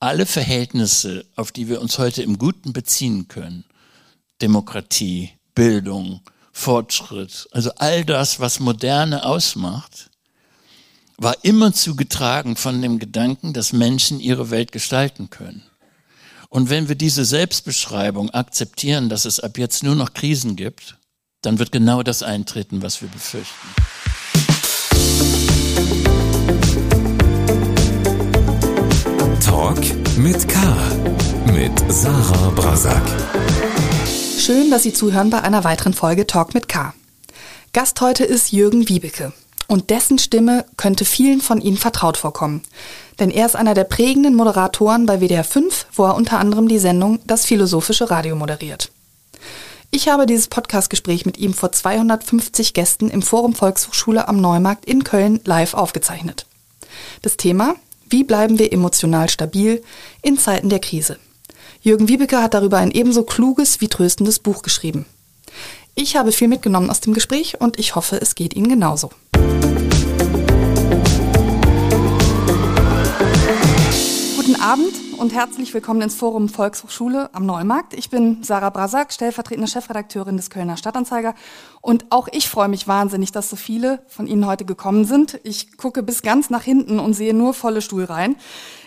alle Verhältnisse, auf die wir uns heute im Guten beziehen können, Demokratie, Bildung, Fortschritt, also all das, was Moderne ausmacht, war immer zugetragen von dem Gedanken, dass Menschen ihre Welt gestalten können. Und wenn wir diese Selbstbeschreibung akzeptieren, dass es ab jetzt nur noch Krisen gibt, dann wird genau das eintreten, was wir befürchten. Talk mit K. Mit Sarah Brasak. Schön, dass Sie zuhören bei einer weiteren Folge Talk mit K. Gast heute ist Jürgen Wiebeke. Und dessen Stimme könnte vielen von Ihnen vertraut vorkommen. Denn er ist einer der prägenden Moderatoren bei WDR 5, wo er unter anderem die Sendung Das Philosophische Radio moderiert. Ich habe dieses Podcastgespräch mit ihm vor 250 Gästen im Forum Volkshochschule am Neumarkt in Köln live aufgezeichnet. Das Thema wie bleiben wir emotional stabil in Zeiten der Krise? Jürgen Wiebeke hat darüber ein ebenso kluges wie tröstendes Buch geschrieben. Ich habe viel mitgenommen aus dem Gespräch und ich hoffe, es geht Ihnen genauso. Guten Abend und herzlich willkommen ins Forum Volkshochschule am Neumarkt. Ich bin Sarah Brasak, stellvertretende Chefredakteurin des Kölner Stadtanzeiger. Und auch ich freue mich wahnsinnig, dass so viele von Ihnen heute gekommen sind. Ich gucke bis ganz nach hinten und sehe nur volle Stuhlreihen.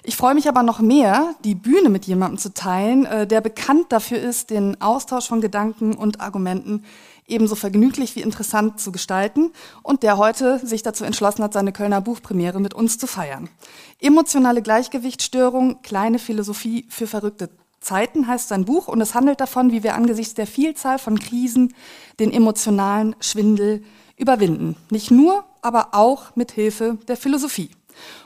Ich freue mich aber noch mehr, die Bühne mit jemandem zu teilen, äh, der bekannt dafür ist, den Austausch von Gedanken und Argumenten ebenso vergnüglich wie interessant zu gestalten und der heute sich dazu entschlossen hat, seine Kölner Buchpremiere mit uns zu feiern. Emotionale Gleichgewichtsstörung, kleine Philosophie für verrückte Zeiten heißt sein Buch und es handelt davon, wie wir angesichts der Vielzahl von Krisen den emotionalen Schwindel überwinden. Nicht nur, aber auch mit Hilfe der Philosophie.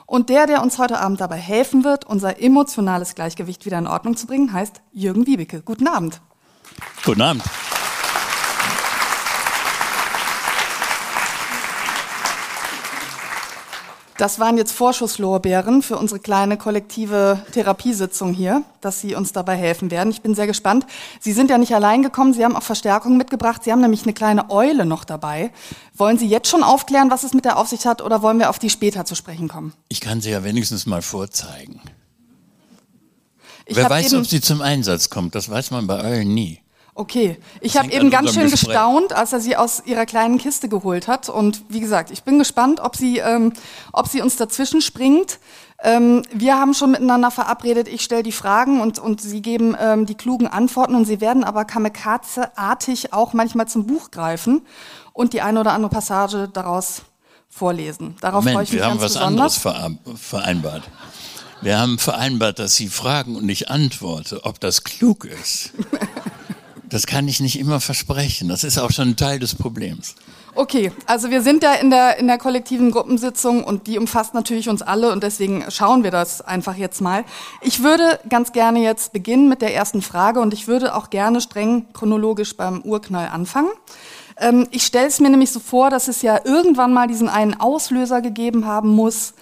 Und der, der uns heute Abend dabei helfen wird, unser emotionales Gleichgewicht wieder in Ordnung zu bringen, heißt Jürgen Wiebeke. Guten Abend. Guten Abend. Das waren jetzt Vorschusslorbeeren für unsere kleine kollektive Therapiesitzung hier, dass Sie uns dabei helfen werden. Ich bin sehr gespannt. Sie sind ja nicht allein gekommen, Sie haben auch Verstärkung mitgebracht. Sie haben nämlich eine kleine Eule noch dabei. Wollen Sie jetzt schon aufklären, was es mit der Aufsicht hat, oder wollen wir auf die später zu sprechen kommen? Ich kann sie ja wenigstens mal vorzeigen. Ich Wer weiß, ob sie zum Einsatz kommt, das weiß man bei Eulen nie. Okay, ich habe eben ganz schön Gespräch. gestaunt, als er sie aus ihrer kleinen Kiste geholt hat. Und wie gesagt, ich bin gespannt, ob sie, ähm, ob sie uns dazwischen springt. Ähm, wir haben schon miteinander verabredet, ich stelle die Fragen und, und Sie geben ähm, die klugen Antworten und Sie werden aber kamikaze-artig auch manchmal zum Buch greifen und die eine oder andere Passage daraus vorlesen. Darauf Moment, freue ich mich wir haben was besonders. anderes vereinbart. Wir haben vereinbart, dass Sie fragen und ich antworte, ob das klug ist. Das kann ich nicht immer versprechen. Das ist auch schon ein Teil des Problems. Okay, also wir sind ja in der, in der kollektiven Gruppensitzung und die umfasst natürlich uns alle und deswegen schauen wir das einfach jetzt mal. Ich würde ganz gerne jetzt beginnen mit der ersten Frage und ich würde auch gerne streng chronologisch beim Urknall anfangen. Ähm, ich stelle es mir nämlich so vor, dass es ja irgendwann mal diesen einen Auslöser gegeben haben muss,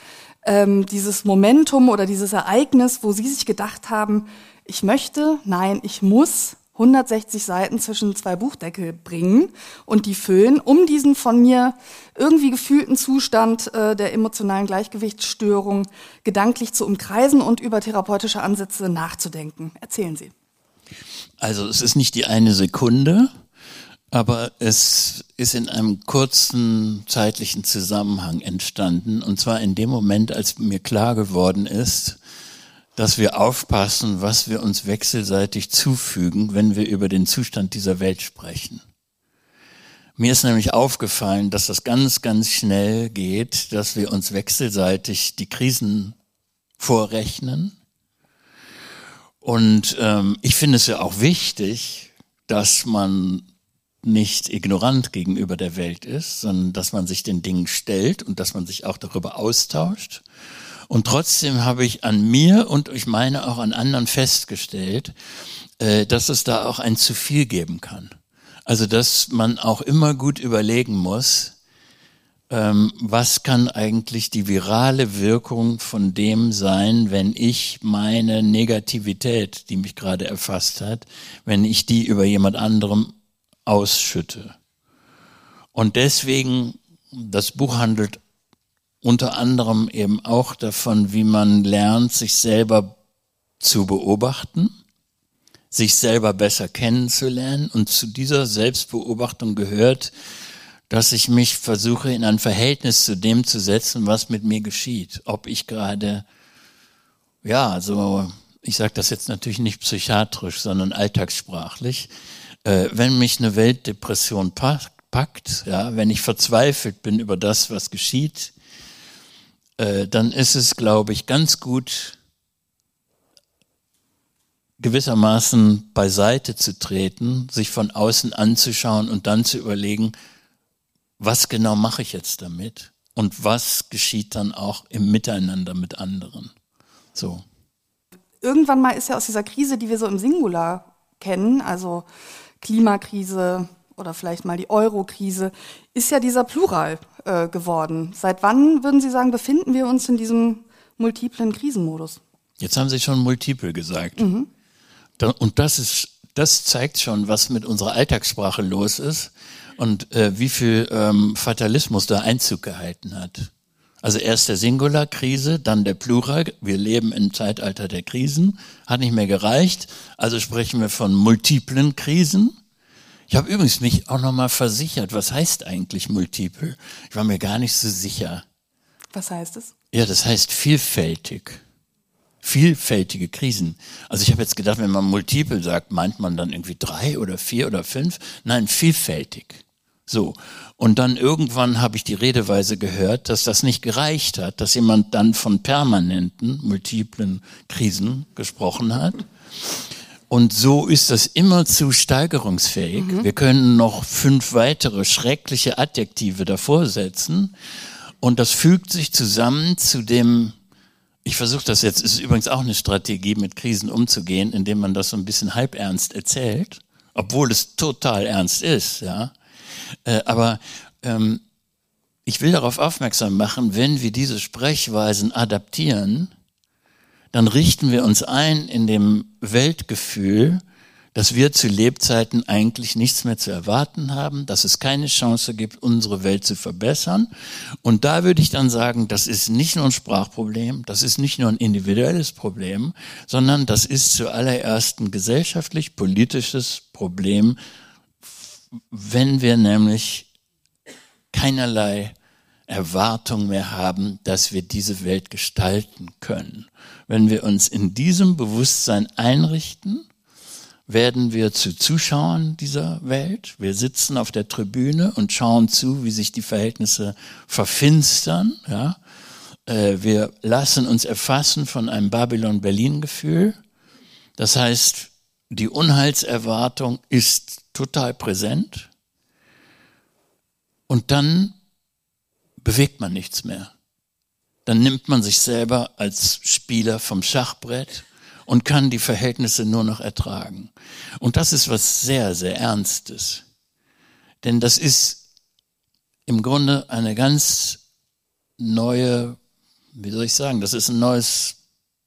ähm, dieses Momentum oder dieses Ereignis, wo Sie sich gedacht haben, ich möchte, nein, ich muss 160 Seiten zwischen zwei Buchdeckel bringen und die füllen, um diesen von mir irgendwie gefühlten Zustand äh, der emotionalen Gleichgewichtsstörung gedanklich zu umkreisen und über therapeutische Ansätze nachzudenken. Erzählen Sie. Also es ist nicht die eine Sekunde, aber es ist in einem kurzen zeitlichen Zusammenhang entstanden. Und zwar in dem Moment, als mir klar geworden ist, dass wir aufpassen, was wir uns wechselseitig zufügen, wenn wir über den Zustand dieser Welt sprechen. Mir ist nämlich aufgefallen, dass das ganz, ganz schnell geht, dass wir uns wechselseitig die Krisen vorrechnen. Und ähm, ich finde es ja auch wichtig, dass man nicht ignorant gegenüber der Welt ist, sondern dass man sich den Dingen stellt und dass man sich auch darüber austauscht und trotzdem habe ich an mir und ich meine auch an anderen festgestellt, äh, dass es da auch ein zu viel geben kann. Also dass man auch immer gut überlegen muss, ähm, was kann eigentlich die virale Wirkung von dem sein, wenn ich meine Negativität, die mich gerade erfasst hat, wenn ich die über jemand anderem ausschütte. Und deswegen, das Buch handelt unter anderem eben auch davon, wie man lernt, sich selber zu beobachten, sich selber besser kennenzulernen und zu dieser Selbstbeobachtung gehört, dass ich mich versuche in ein Verhältnis zu dem zu setzen, was mit mir geschieht. Ob ich gerade, ja, so, ich sage das jetzt natürlich nicht psychiatrisch, sondern alltagssprachlich, äh, wenn mich eine Weltdepression packt, ja, wenn ich verzweifelt bin über das, was geschieht, äh, dann ist es, glaube ich, ganz gut, gewissermaßen beiseite zu treten, sich von außen anzuschauen und dann zu überlegen, was genau mache ich jetzt damit und was geschieht dann auch im Miteinander mit anderen. So. Irgendwann mal ist ja aus dieser Krise, die wir so im Singular kennen, also Klimakrise oder vielleicht mal die Euro-Krise, ist ja dieser Plural äh, geworden. Seit wann, würden Sie sagen, befinden wir uns in diesem multiplen Krisenmodus? Jetzt haben Sie schon multiple gesagt. Mhm. Und das ist, das zeigt schon, was mit unserer Alltagssprache los ist und äh, wie viel ähm, Fatalismus da Einzug gehalten hat. Also erst der Singular-Krise, dann der Plural. Wir leben im Zeitalter der Krisen. Hat nicht mehr gereicht. Also sprechen wir von multiplen Krisen. Ich habe übrigens mich auch nochmal versichert, was heißt eigentlich multiple? Ich war mir gar nicht so sicher. Was heißt es? Ja, das heißt vielfältig. Vielfältige Krisen. Also ich habe jetzt gedacht, wenn man multiple sagt, meint man dann irgendwie drei oder vier oder fünf? Nein, vielfältig. So. Und dann irgendwann habe ich die Redeweise gehört, dass das nicht gereicht hat, dass jemand dann von permanenten, multiplen Krisen gesprochen hat. Und so ist das immer zu steigerungsfähig. Mhm. Wir können noch fünf weitere schreckliche Adjektive davor setzen. Und das fügt sich zusammen zu dem, ich versuche das jetzt, ist übrigens auch eine Strategie, mit Krisen umzugehen, indem man das so ein bisschen halbernst erzählt, obwohl es total ernst ist, ja. Äh, aber ähm, ich will darauf aufmerksam machen, wenn wir diese Sprechweisen adaptieren, dann richten wir uns ein in dem Weltgefühl, dass wir zu Lebzeiten eigentlich nichts mehr zu erwarten haben, dass es keine Chance gibt, unsere Welt zu verbessern. Und da würde ich dann sagen, das ist nicht nur ein Sprachproblem, das ist nicht nur ein individuelles Problem, sondern das ist zuallererst ein gesellschaftlich-politisches Problem wenn wir nämlich keinerlei Erwartung mehr haben, dass wir diese Welt gestalten können. Wenn wir uns in diesem Bewusstsein einrichten, werden wir zu Zuschauern dieser Welt. Wir sitzen auf der Tribüne und schauen zu, wie sich die Verhältnisse verfinstern. Ja? Äh, wir lassen uns erfassen von einem Babylon-Berlin-Gefühl. Das heißt, die Unheilserwartung ist total präsent und dann bewegt man nichts mehr. Dann nimmt man sich selber als Spieler vom Schachbrett und kann die Verhältnisse nur noch ertragen. Und das ist was sehr, sehr Ernstes. Denn das ist im Grunde eine ganz neue, wie soll ich sagen, das ist ein neues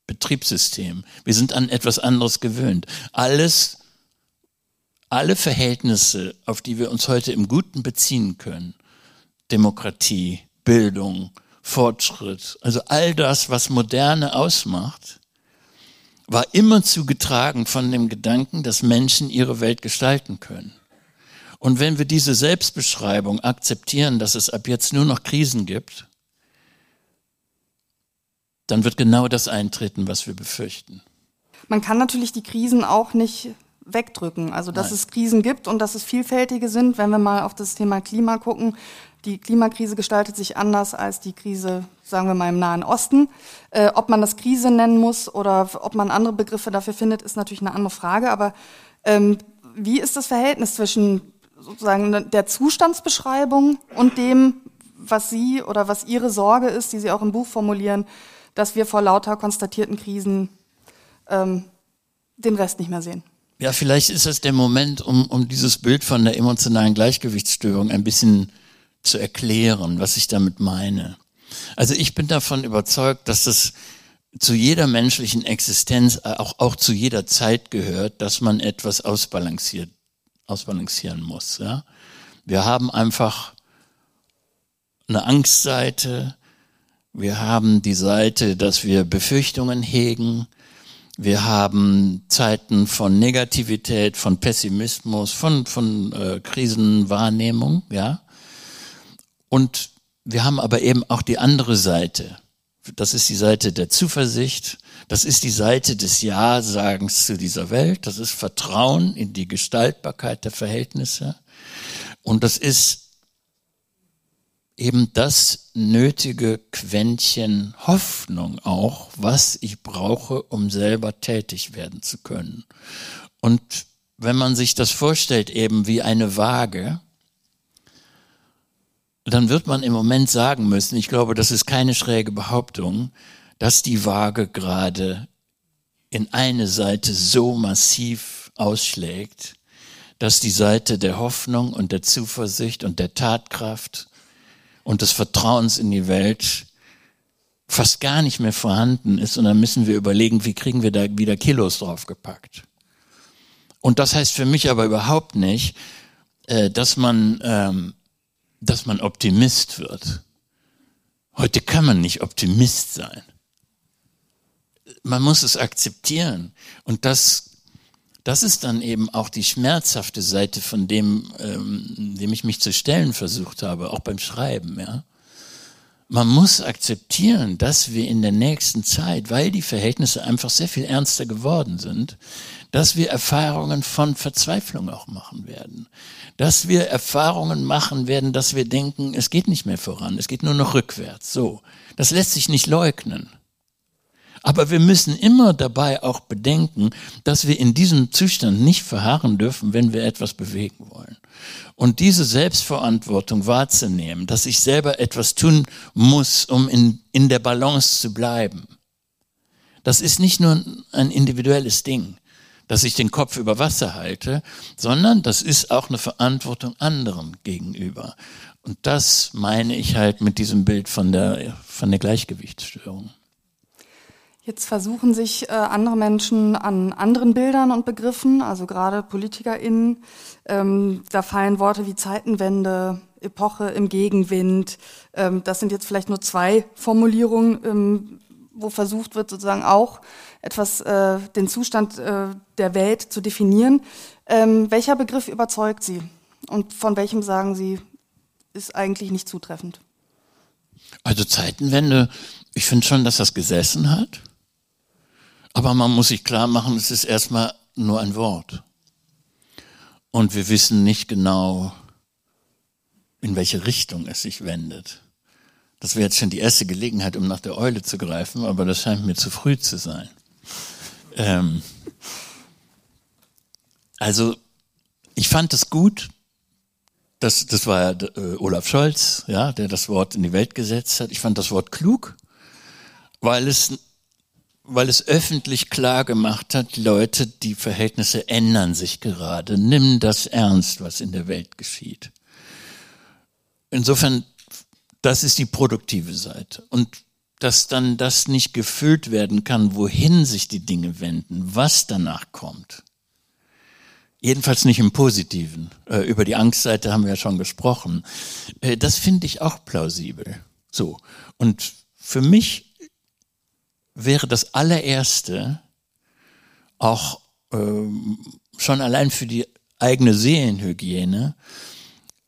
Betriebssystem. Wir sind an etwas anderes gewöhnt. Alles alle Verhältnisse, auf die wir uns heute im Guten beziehen können, Demokratie, Bildung, Fortschritt, also all das, was Moderne ausmacht, war immer zugetragen von dem Gedanken, dass Menschen ihre Welt gestalten können. Und wenn wir diese Selbstbeschreibung akzeptieren, dass es ab jetzt nur noch Krisen gibt, dann wird genau das eintreten, was wir befürchten. Man kann natürlich die Krisen auch nicht wegdrücken. Also dass Nein. es Krisen gibt und dass es vielfältige sind. Wenn wir mal auf das Thema Klima gucken, die Klimakrise gestaltet sich anders als die Krise, sagen wir mal, im Nahen Osten. Äh, ob man das Krise nennen muss oder ob man andere Begriffe dafür findet, ist natürlich eine andere Frage. Aber ähm, wie ist das Verhältnis zwischen sozusagen der Zustandsbeschreibung und dem, was Sie oder was Ihre Sorge ist, die Sie auch im Buch formulieren, dass wir vor lauter konstatierten Krisen ähm, den Rest nicht mehr sehen? Ja, vielleicht ist es der Moment, um, um dieses Bild von der emotionalen Gleichgewichtsstörung ein bisschen zu erklären, was ich damit meine. Also ich bin davon überzeugt, dass das zu jeder menschlichen Existenz, auch, auch zu jeder Zeit gehört, dass man etwas ausbalanciert, ausbalancieren muss. Ja? Wir haben einfach eine Angstseite, wir haben die Seite, dass wir Befürchtungen hegen, Wir haben Zeiten von Negativität, von Pessimismus, von, von äh, Krisenwahrnehmung, ja. Und wir haben aber eben auch die andere Seite. Das ist die Seite der Zuversicht. Das ist die Seite des Ja-Sagens zu dieser Welt. Das ist Vertrauen in die Gestaltbarkeit der Verhältnisse. Und das ist eben das nötige Quäntchen Hoffnung auch, was ich brauche, um selber tätig werden zu können. Und wenn man sich das vorstellt, eben wie eine Waage, dann wird man im Moment sagen müssen, ich glaube, das ist keine schräge Behauptung, dass die Waage gerade in eine Seite so massiv ausschlägt, dass die Seite der Hoffnung und der Zuversicht und der Tatkraft und des Vertrauens in die Welt fast gar nicht mehr vorhanden ist. Und dann müssen wir überlegen, wie kriegen wir da wieder Kilos draufgepackt. Und das heißt für mich aber überhaupt nicht, äh, dass man, ähm, dass man Optimist wird. Heute kann man nicht Optimist sein. Man muss es akzeptieren. Und das das ist dann eben auch die schmerzhafte Seite von dem, ähm, dem ich mich zu stellen versucht habe, auch beim Schreiben, ja. Man muss akzeptieren, dass wir in der nächsten Zeit, weil die Verhältnisse einfach sehr viel ernster geworden sind, dass wir Erfahrungen von Verzweiflung auch machen werden. Dass wir Erfahrungen machen werden, dass wir denken, es geht nicht mehr voran, es geht nur noch rückwärts. So. Das lässt sich nicht leugnen. Aber wir müssen immer dabei auch bedenken, dass wir in diesem Zustand nicht verharren dürfen, wenn wir etwas bewegen wollen. Und diese Selbstverantwortung wahrzunehmen, dass ich selber etwas tun muss, um in, in der Balance zu bleiben. Das ist nicht nur ein individuelles Ding, dass ich den Kopf über Wasser halte, sondern das ist auch eine Verantwortung anderen gegenüber. Und das meine ich halt mit diesem Bild von der, von der Gleichgewichtsstörung. Jetzt versuchen sich äh, andere Menschen an anderen Bildern und Begriffen, also gerade PolitikerInnen. Ähm, da fallen Worte wie Zeitenwende, Epoche im Gegenwind. Ähm, das sind jetzt vielleicht nur zwei Formulierungen, ähm, wo versucht wird, sozusagen auch etwas, äh, den Zustand äh, der Welt zu definieren. Ähm, welcher Begriff überzeugt Sie? Und von welchem sagen Sie, ist eigentlich nicht zutreffend? Also Zeitenwende, ich finde schon, dass das gesessen hat. Aber man muss sich klar machen, es ist erstmal nur ein Wort. Und wir wissen nicht genau, in welche Richtung es sich wendet. Das wäre jetzt schon die erste Gelegenheit, um nach der Eule zu greifen, aber das scheint mir zu früh zu sein. Ähm also, ich fand es gut, das, das war äh, Olaf Scholz, ja, der das Wort in die Welt gesetzt hat. Ich fand das Wort klug, weil es weil es öffentlich klar gemacht hat, Leute, die Verhältnisse ändern sich gerade. Nimm das ernst, was in der Welt geschieht. Insofern, das ist die produktive Seite. Und dass dann das nicht gefüllt werden kann, wohin sich die Dinge wenden, was danach kommt. Jedenfalls nicht im Positiven. Äh, über die Angstseite haben wir ja schon gesprochen. Äh, das finde ich auch plausibel. So. Und für mich wäre das allererste auch ähm, schon allein für die eigene Seelenhygiene,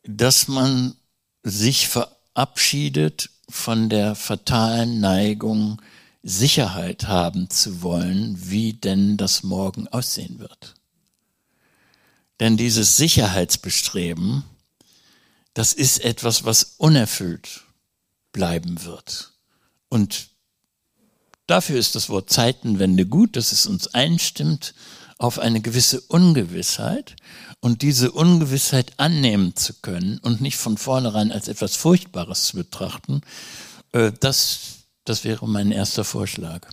dass man sich verabschiedet von der fatalen Neigung, Sicherheit haben zu wollen, wie denn das morgen aussehen wird. Denn dieses Sicherheitsbestreben, das ist etwas, was unerfüllt bleiben wird. Und Dafür ist das Wort Zeitenwende gut, dass es uns einstimmt auf eine gewisse Ungewissheit und diese Ungewissheit annehmen zu können und nicht von vornherein als etwas Furchtbares zu betrachten, äh, das, das wäre mein erster Vorschlag.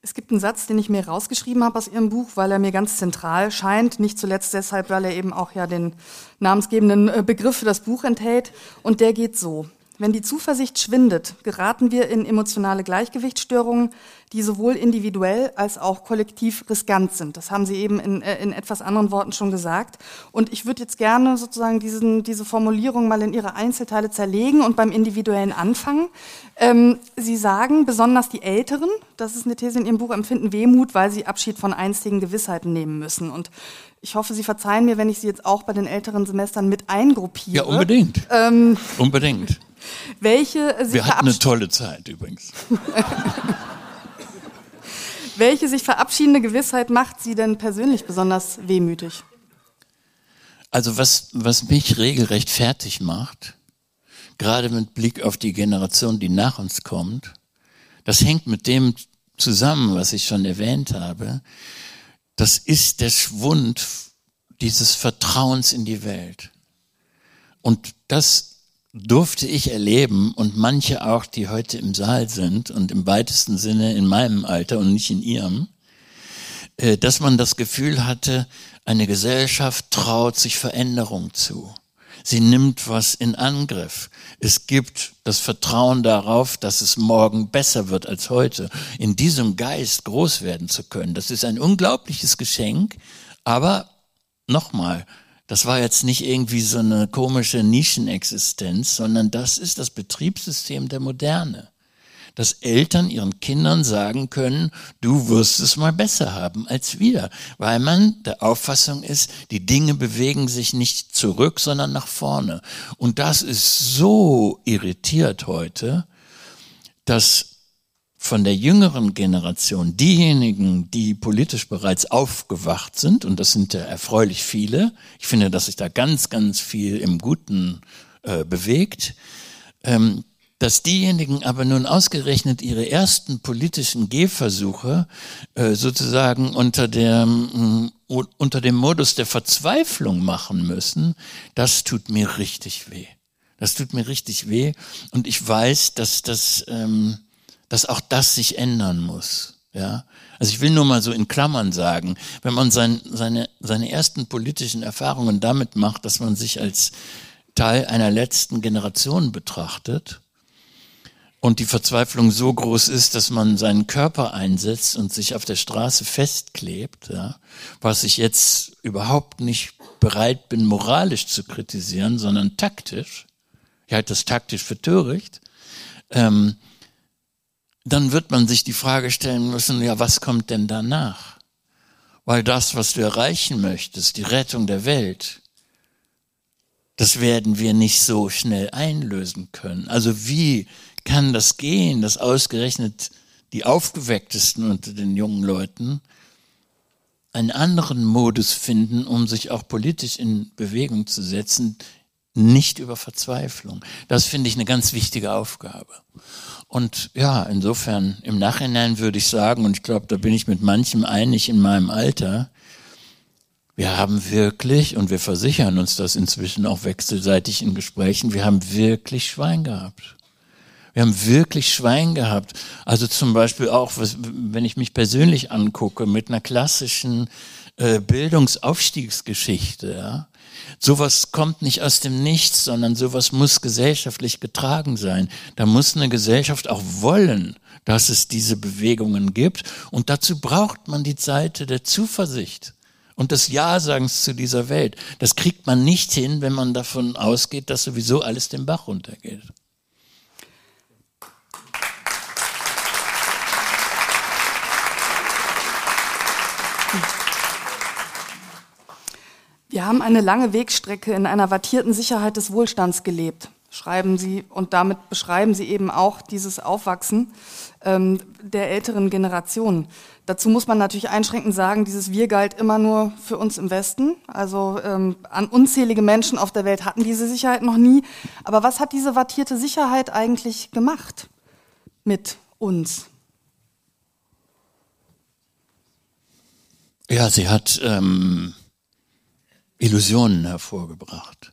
Es gibt einen Satz, den ich mir rausgeschrieben habe aus Ihrem Buch, weil er mir ganz zentral scheint, nicht zuletzt deshalb, weil er eben auch ja den namensgebenden äh, Begriff für das Buch enthält. Und der geht so. Wenn die Zuversicht schwindet, geraten wir in emotionale Gleichgewichtsstörungen, die sowohl individuell als auch kollektiv riskant sind. Das haben Sie eben in, äh, in etwas anderen Worten schon gesagt. Und ich würde jetzt gerne sozusagen diesen, diese Formulierung mal in ihre Einzelteile zerlegen und beim Individuellen anfangen. Ähm, Sie sagen, besonders die Älteren, das ist eine These in Ihrem Buch, empfinden Wehmut, weil sie Abschied von einstigen Gewissheiten nehmen müssen. Und ich hoffe, Sie verzeihen mir, wenn ich Sie jetzt auch bei den älteren Semestern mit eingruppiere. Ja, unbedingt. Ähm, unbedingt. Welche sich Wir hatten eine tolle Zeit übrigens. welche sich verabschiedende Gewissheit macht Sie denn persönlich besonders wehmütig? Also was, was mich regelrecht fertig macht, gerade mit Blick auf die Generation, die nach uns kommt, das hängt mit dem zusammen, was ich schon erwähnt habe. Das ist der Schwund dieses Vertrauens in die Welt. Und das durfte ich erleben und manche auch, die heute im Saal sind und im weitesten Sinne in meinem Alter und nicht in ihrem, äh, dass man das Gefühl hatte, eine Gesellschaft traut sich Veränderung zu. Sie nimmt was in Angriff. Es gibt das Vertrauen darauf, dass es morgen besser wird als heute. In diesem Geist groß werden zu können. Das ist ein unglaubliches Geschenk. Aber nochmal, das war jetzt nicht irgendwie so eine komische Nischenexistenz, sondern das ist das Betriebssystem der Moderne. Dass Eltern ihren Kindern sagen können, du wirst es mal besser haben als wir, weil man der Auffassung ist, die Dinge bewegen sich nicht zurück, sondern nach vorne. Und das ist so irritiert heute, dass von der jüngeren Generation, diejenigen, die politisch bereits aufgewacht sind, und das sind ja erfreulich viele, ich finde, dass sich da ganz, ganz viel im Guten äh, bewegt, ähm, dass diejenigen aber nun ausgerechnet ihre ersten politischen Gehversuche äh, sozusagen unter dem, äh, unter dem Modus der Verzweiflung machen müssen, das tut mir richtig weh. Das tut mir richtig weh. Und ich weiß, dass das... Ähm, dass auch das sich ändern muss. Ja, also ich will nur mal so in Klammern sagen, wenn man sein, seine, seine ersten politischen Erfahrungen damit macht, dass man sich als Teil einer letzten Generation betrachtet und die Verzweiflung so groß ist, dass man seinen Körper einsetzt und sich auf der Straße festklebt, ja, was ich jetzt überhaupt nicht bereit bin, moralisch zu kritisieren, sondern taktisch. Ich halte das taktisch für töricht. Ähm, dann wird man sich die Frage stellen müssen, ja, was kommt denn danach? Weil das, was du erreichen möchtest, die Rettung der Welt, das werden wir nicht so schnell einlösen können. Also wie kann das gehen, dass ausgerechnet die aufgewecktesten unter den jungen Leuten einen anderen Modus finden, um sich auch politisch in Bewegung zu setzen, nicht über Verzweiflung. Das finde ich eine ganz wichtige Aufgabe. Und ja, insofern im Nachhinein würde ich sagen, und ich glaube, da bin ich mit manchem einig in meinem Alter, wir haben wirklich, und wir versichern uns das inzwischen auch wechselseitig in Gesprächen, wir haben wirklich Schwein gehabt. Wir haben wirklich Schwein gehabt. Also zum Beispiel auch, wenn ich mich persönlich angucke, mit einer klassischen äh, Bildungsaufstiegsgeschichte, ja, Sowas kommt nicht aus dem Nichts, sondern sowas muss gesellschaftlich getragen sein. Da muss eine Gesellschaft auch wollen, dass es diese Bewegungen gibt. Und dazu braucht man die Seite der Zuversicht und des Ja-Sagens zu dieser Welt. Das kriegt man nicht hin, wenn man davon ausgeht, dass sowieso alles den Bach runtergeht. Wir haben eine lange Wegstrecke in einer wattierten Sicherheit des Wohlstands gelebt, schreiben Sie, und damit beschreiben Sie eben auch dieses Aufwachsen ähm, der älteren Generation. Dazu muss man natürlich einschränkend sagen, dieses Wir galt immer nur für uns im Westen. Also ähm, an unzählige Menschen auf der Welt hatten diese Sicherheit noch nie. Aber was hat diese wattierte Sicherheit eigentlich gemacht mit uns? Ja, sie hat ähm, Illusionen hervorgebracht.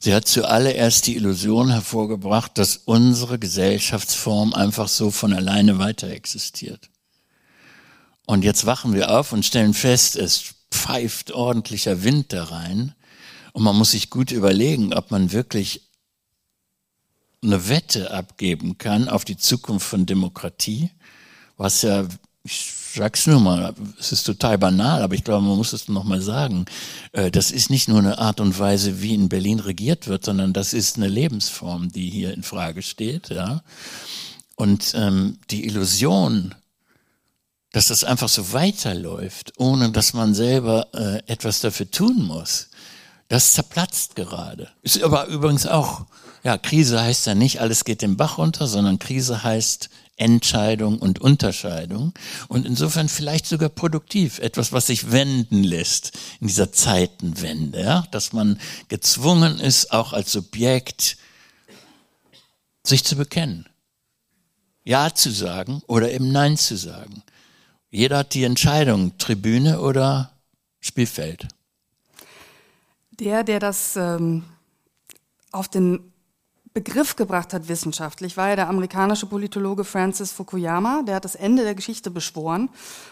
Sie hat zuallererst die Illusion hervorgebracht, dass unsere Gesellschaftsform einfach so von alleine weiter existiert. Und jetzt wachen wir auf und stellen fest, es pfeift ordentlicher Wind da rein. Und man muss sich gut überlegen, ob man wirklich eine Wette abgeben kann auf die Zukunft von Demokratie, was ja, ich sag's nur mal, es ist total banal, aber ich glaube, man muss es noch mal sagen. Äh, das ist nicht nur eine Art und Weise, wie in Berlin regiert wird, sondern das ist eine Lebensform, die hier in Frage steht, ja. Und ähm, die Illusion, dass das einfach so weiterläuft, ohne dass man selber äh, etwas dafür tun muss, das zerplatzt gerade. Ist aber übrigens auch, ja, Krise heißt ja nicht, alles geht den Bach runter, sondern Krise heißt Entscheidung und Unterscheidung und insofern vielleicht sogar produktiv, etwas, was sich wenden lässt in dieser Zeitenwende, ja, dass man gezwungen ist, auch als Subjekt sich zu bekennen. Ja zu sagen oder eben Nein zu sagen. Jeder hat die Entscheidung, Tribüne oder Spielfeld. Der, der das ähm, auf den Begriff gebracht hat wissenschaftlich, war ja der amerikanische Politologe Francis Fukuyama. Der hat das Ende der Geschichte beschworen.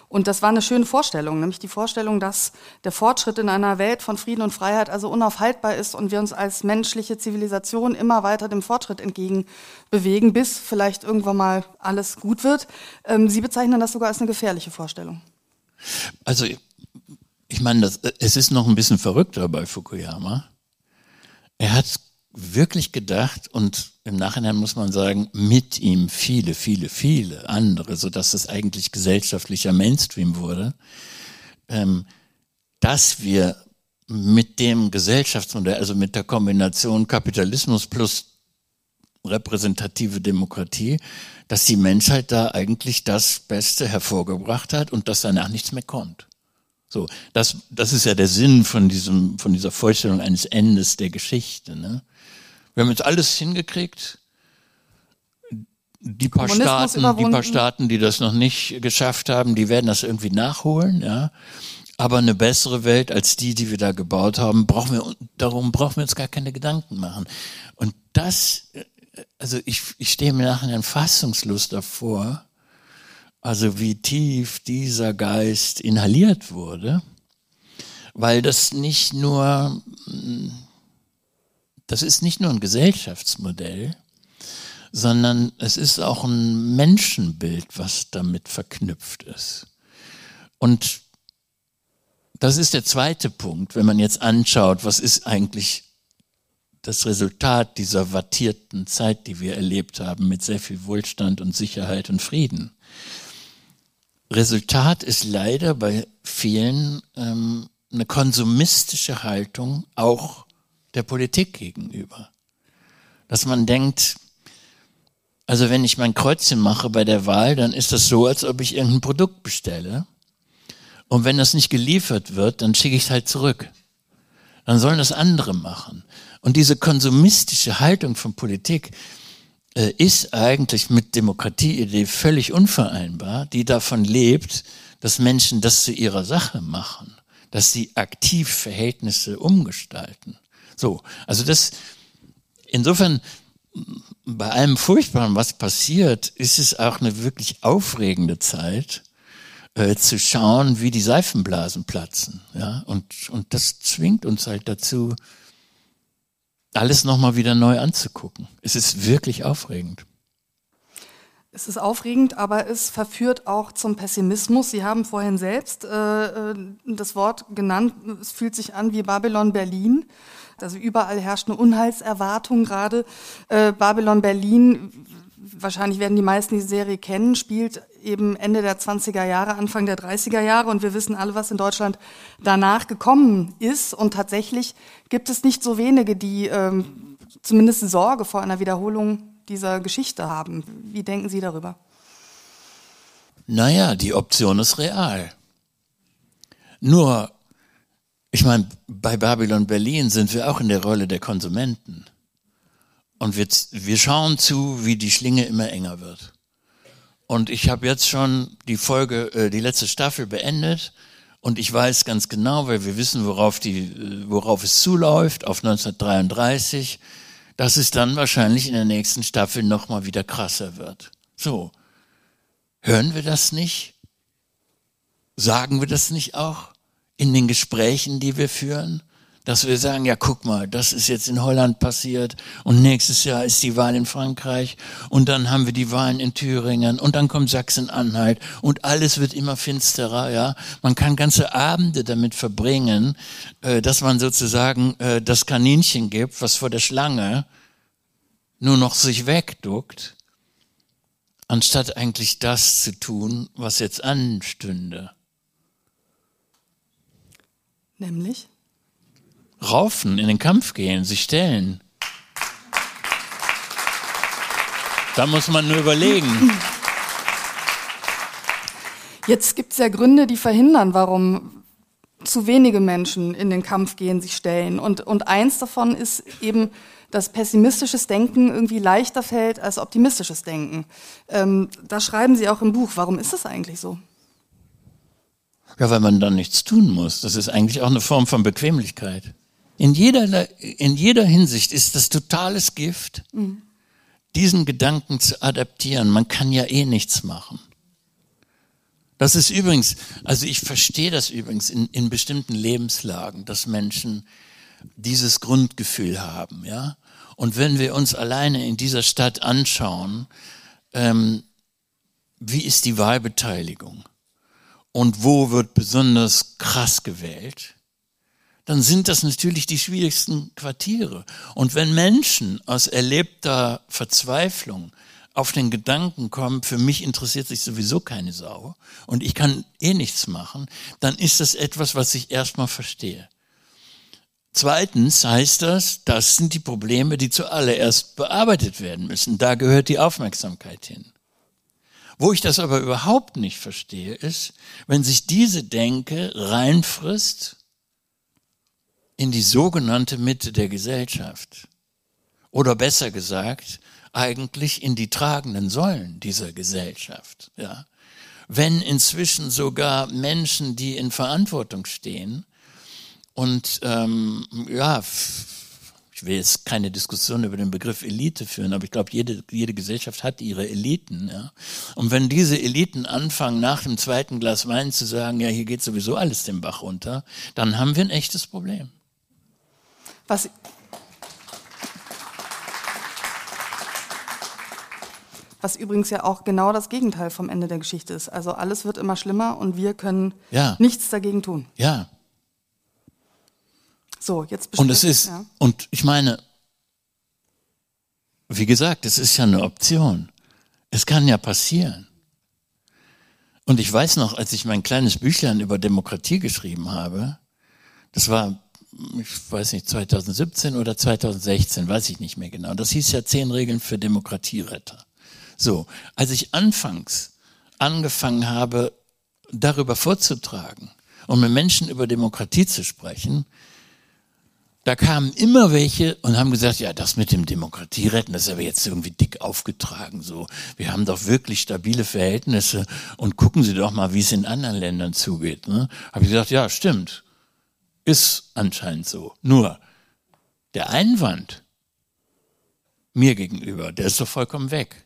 Und das war eine schöne Vorstellung, nämlich die Vorstellung, dass der Fortschritt in einer Welt von Frieden und Freiheit also unaufhaltbar ist und wir uns als menschliche Zivilisation immer weiter dem Fortschritt entgegen bewegen, bis vielleicht irgendwann mal alles gut wird. Ähm, Sie bezeichnen das sogar als eine gefährliche Vorstellung. Also, ich meine, das, es ist noch ein bisschen verrückter bei Fukuyama. Er hat wirklich gedacht und im Nachhinein muss man sagen, mit ihm viele, viele, viele andere, so dass es eigentlich gesellschaftlicher Mainstream wurde, ähm, dass wir mit dem Gesellschaftsmodell, also mit der Kombination Kapitalismus plus repräsentative Demokratie, dass die Menschheit da eigentlich das Beste hervorgebracht hat und dass danach nichts mehr kommt. So, das, das ist ja der Sinn von diesem, von dieser Vorstellung eines Endes der Geschichte. Ne? Wir haben jetzt alles hingekriegt. Die paar Staaten, die paar Staaten, die das noch nicht geschafft haben, die werden das irgendwie nachholen, ja. Aber eine bessere Welt als die, die wir da gebaut haben, brauchen wir, darum brauchen wir uns gar keine Gedanken machen. Und das, also ich, ich stehe mir nachher fassungslos davor, also wie tief dieser Geist inhaliert wurde, weil das nicht nur das ist nicht nur ein Gesellschaftsmodell, sondern es ist auch ein Menschenbild, was damit verknüpft ist. Und das ist der zweite Punkt, wenn man jetzt anschaut, was ist eigentlich das Resultat dieser wattierten Zeit, die wir erlebt haben, mit sehr viel Wohlstand und Sicherheit und Frieden. Resultat ist leider bei vielen ähm, eine konsumistische Haltung, auch der Politik gegenüber. Dass man denkt, also wenn ich mein Kreuzchen mache bei der Wahl, dann ist das so, als ob ich irgendein Produkt bestelle. Und wenn das nicht geliefert wird, dann schicke ich es halt zurück. Dann sollen das andere machen. Und diese konsumistische Haltung von Politik äh, ist eigentlich mit Demokratieidee völlig unvereinbar, die davon lebt, dass Menschen das zu ihrer Sache machen, dass sie aktiv Verhältnisse umgestalten. So, also das, insofern, bei allem Furchtbaren, was passiert, ist es auch eine wirklich aufregende Zeit, äh, zu schauen, wie die Seifenblasen platzen. Ja? Und, und das zwingt uns halt dazu, alles nochmal wieder neu anzugucken. Es ist wirklich aufregend. Es ist aufregend, aber es verführt auch zum Pessimismus. Sie haben vorhin selbst äh, äh das Wort genannt. Es fühlt sich an wie Babylon Berlin. Also überall herrscht eine Unheilserwartung gerade. Äh, Babylon Berlin, wahrscheinlich werden die meisten die Serie kennen, spielt eben Ende der 20er Jahre, Anfang der 30er Jahre und wir wissen alle, was in Deutschland danach gekommen ist. Und tatsächlich gibt es nicht so wenige, die ähm, zumindest Sorge vor einer Wiederholung dieser Geschichte haben. Wie denken Sie darüber? Naja, die Option ist real. Nur ich meine, bei Babylon Berlin sind wir auch in der Rolle der Konsumenten. Und wir, wir schauen zu, wie die Schlinge immer enger wird. Und ich habe jetzt schon die Folge, äh, die letzte Staffel beendet. Und ich weiß ganz genau, weil wir wissen, worauf, die, äh, worauf es zuläuft, auf 1933, dass es dann wahrscheinlich in der nächsten Staffel nochmal wieder krasser wird. So. Hören wir das nicht? Sagen wir das nicht auch? In den Gesprächen, die wir führen, dass wir sagen, ja, guck mal, das ist jetzt in Holland passiert und nächstes Jahr ist die Wahl in Frankreich und dann haben wir die Wahlen in Thüringen und dann kommt Sachsen-Anhalt und alles wird immer finsterer, ja. Man kann ganze Abende damit verbringen, äh, dass man sozusagen äh, das Kaninchen gibt, was vor der Schlange nur noch sich wegduckt, anstatt eigentlich das zu tun, was jetzt anstünde. Nämlich? raufen, in den Kampf gehen, sich stellen. Da muss man nur überlegen. Jetzt gibt es ja Gründe, die verhindern, warum zu wenige Menschen in den Kampf gehen, sich stellen. Und, und eins davon ist eben, dass pessimistisches Denken irgendwie leichter fällt als optimistisches Denken. Ähm, da schreiben Sie auch im Buch. Warum ist das eigentlich so? Ja, weil man dann nichts tun muss. Das ist eigentlich auch eine Form von Bequemlichkeit. In jeder, in jeder Hinsicht ist das totales Gift, mhm. diesen Gedanken zu adaptieren. Man kann ja eh nichts machen. Das ist übrigens, also ich verstehe das übrigens in, in bestimmten Lebenslagen, dass Menschen dieses Grundgefühl haben, ja. Und wenn wir uns alleine in dieser Stadt anschauen, ähm, wie ist die Wahlbeteiligung und wo wird besonders krass gewählt, dann sind das natürlich die schwierigsten Quartiere. Und wenn Menschen aus erlebter Verzweiflung auf den Gedanken kommen, für mich interessiert sich sowieso keine Sau und ich kann eh nichts machen, dann ist das etwas, was ich erstmal verstehe. Zweitens heißt das, das sind die Probleme, die zuallererst bearbeitet werden müssen. Da gehört die Aufmerksamkeit hin. Wo ich das aber überhaupt nicht verstehe, ist, wenn sich diese Denke reinfrisst in die sogenannte Mitte der Gesellschaft. Oder besser gesagt, eigentlich in die tragenden Säulen dieser Gesellschaft. Ja. Wenn inzwischen sogar Menschen, die in Verantwortung stehen und ähm, ja, ich will jetzt keine Diskussion über den Begriff Elite führen, aber ich glaube, jede, jede Gesellschaft hat ihre Eliten. Ja? Und wenn diese Eliten anfangen, nach dem zweiten Glas Wein zu sagen, ja, hier geht sowieso alles den Bach runter, dann haben wir ein echtes Problem. Was, was übrigens ja auch genau das Gegenteil vom Ende der Geschichte ist. Also alles wird immer schlimmer und wir können ja. nichts dagegen tun. Ja. So, jetzt Und es ist, ja. und ich meine, wie gesagt, es ist ja eine Option. Es kann ja passieren. Und ich weiß noch, als ich mein kleines Büchlein über Demokratie geschrieben habe, das war ich weiß nicht, 2017 oder 2016, weiß ich nicht mehr genau. Das hieß ja zehn Regeln für Demokratieretter. So, als ich anfangs angefangen habe, darüber vorzutragen und mit Menschen über Demokratie zu sprechen, da kamen immer welche und haben gesagt, ja, das mit dem Demokratieretten, das ist aber jetzt irgendwie dick aufgetragen, so. Wir haben doch wirklich stabile Verhältnisse und gucken Sie doch mal, wie es in anderen Ländern zugeht, ne? Habe ich gesagt, ja, stimmt. Ist anscheinend so. Nur der Einwand mir gegenüber, der ist doch vollkommen weg.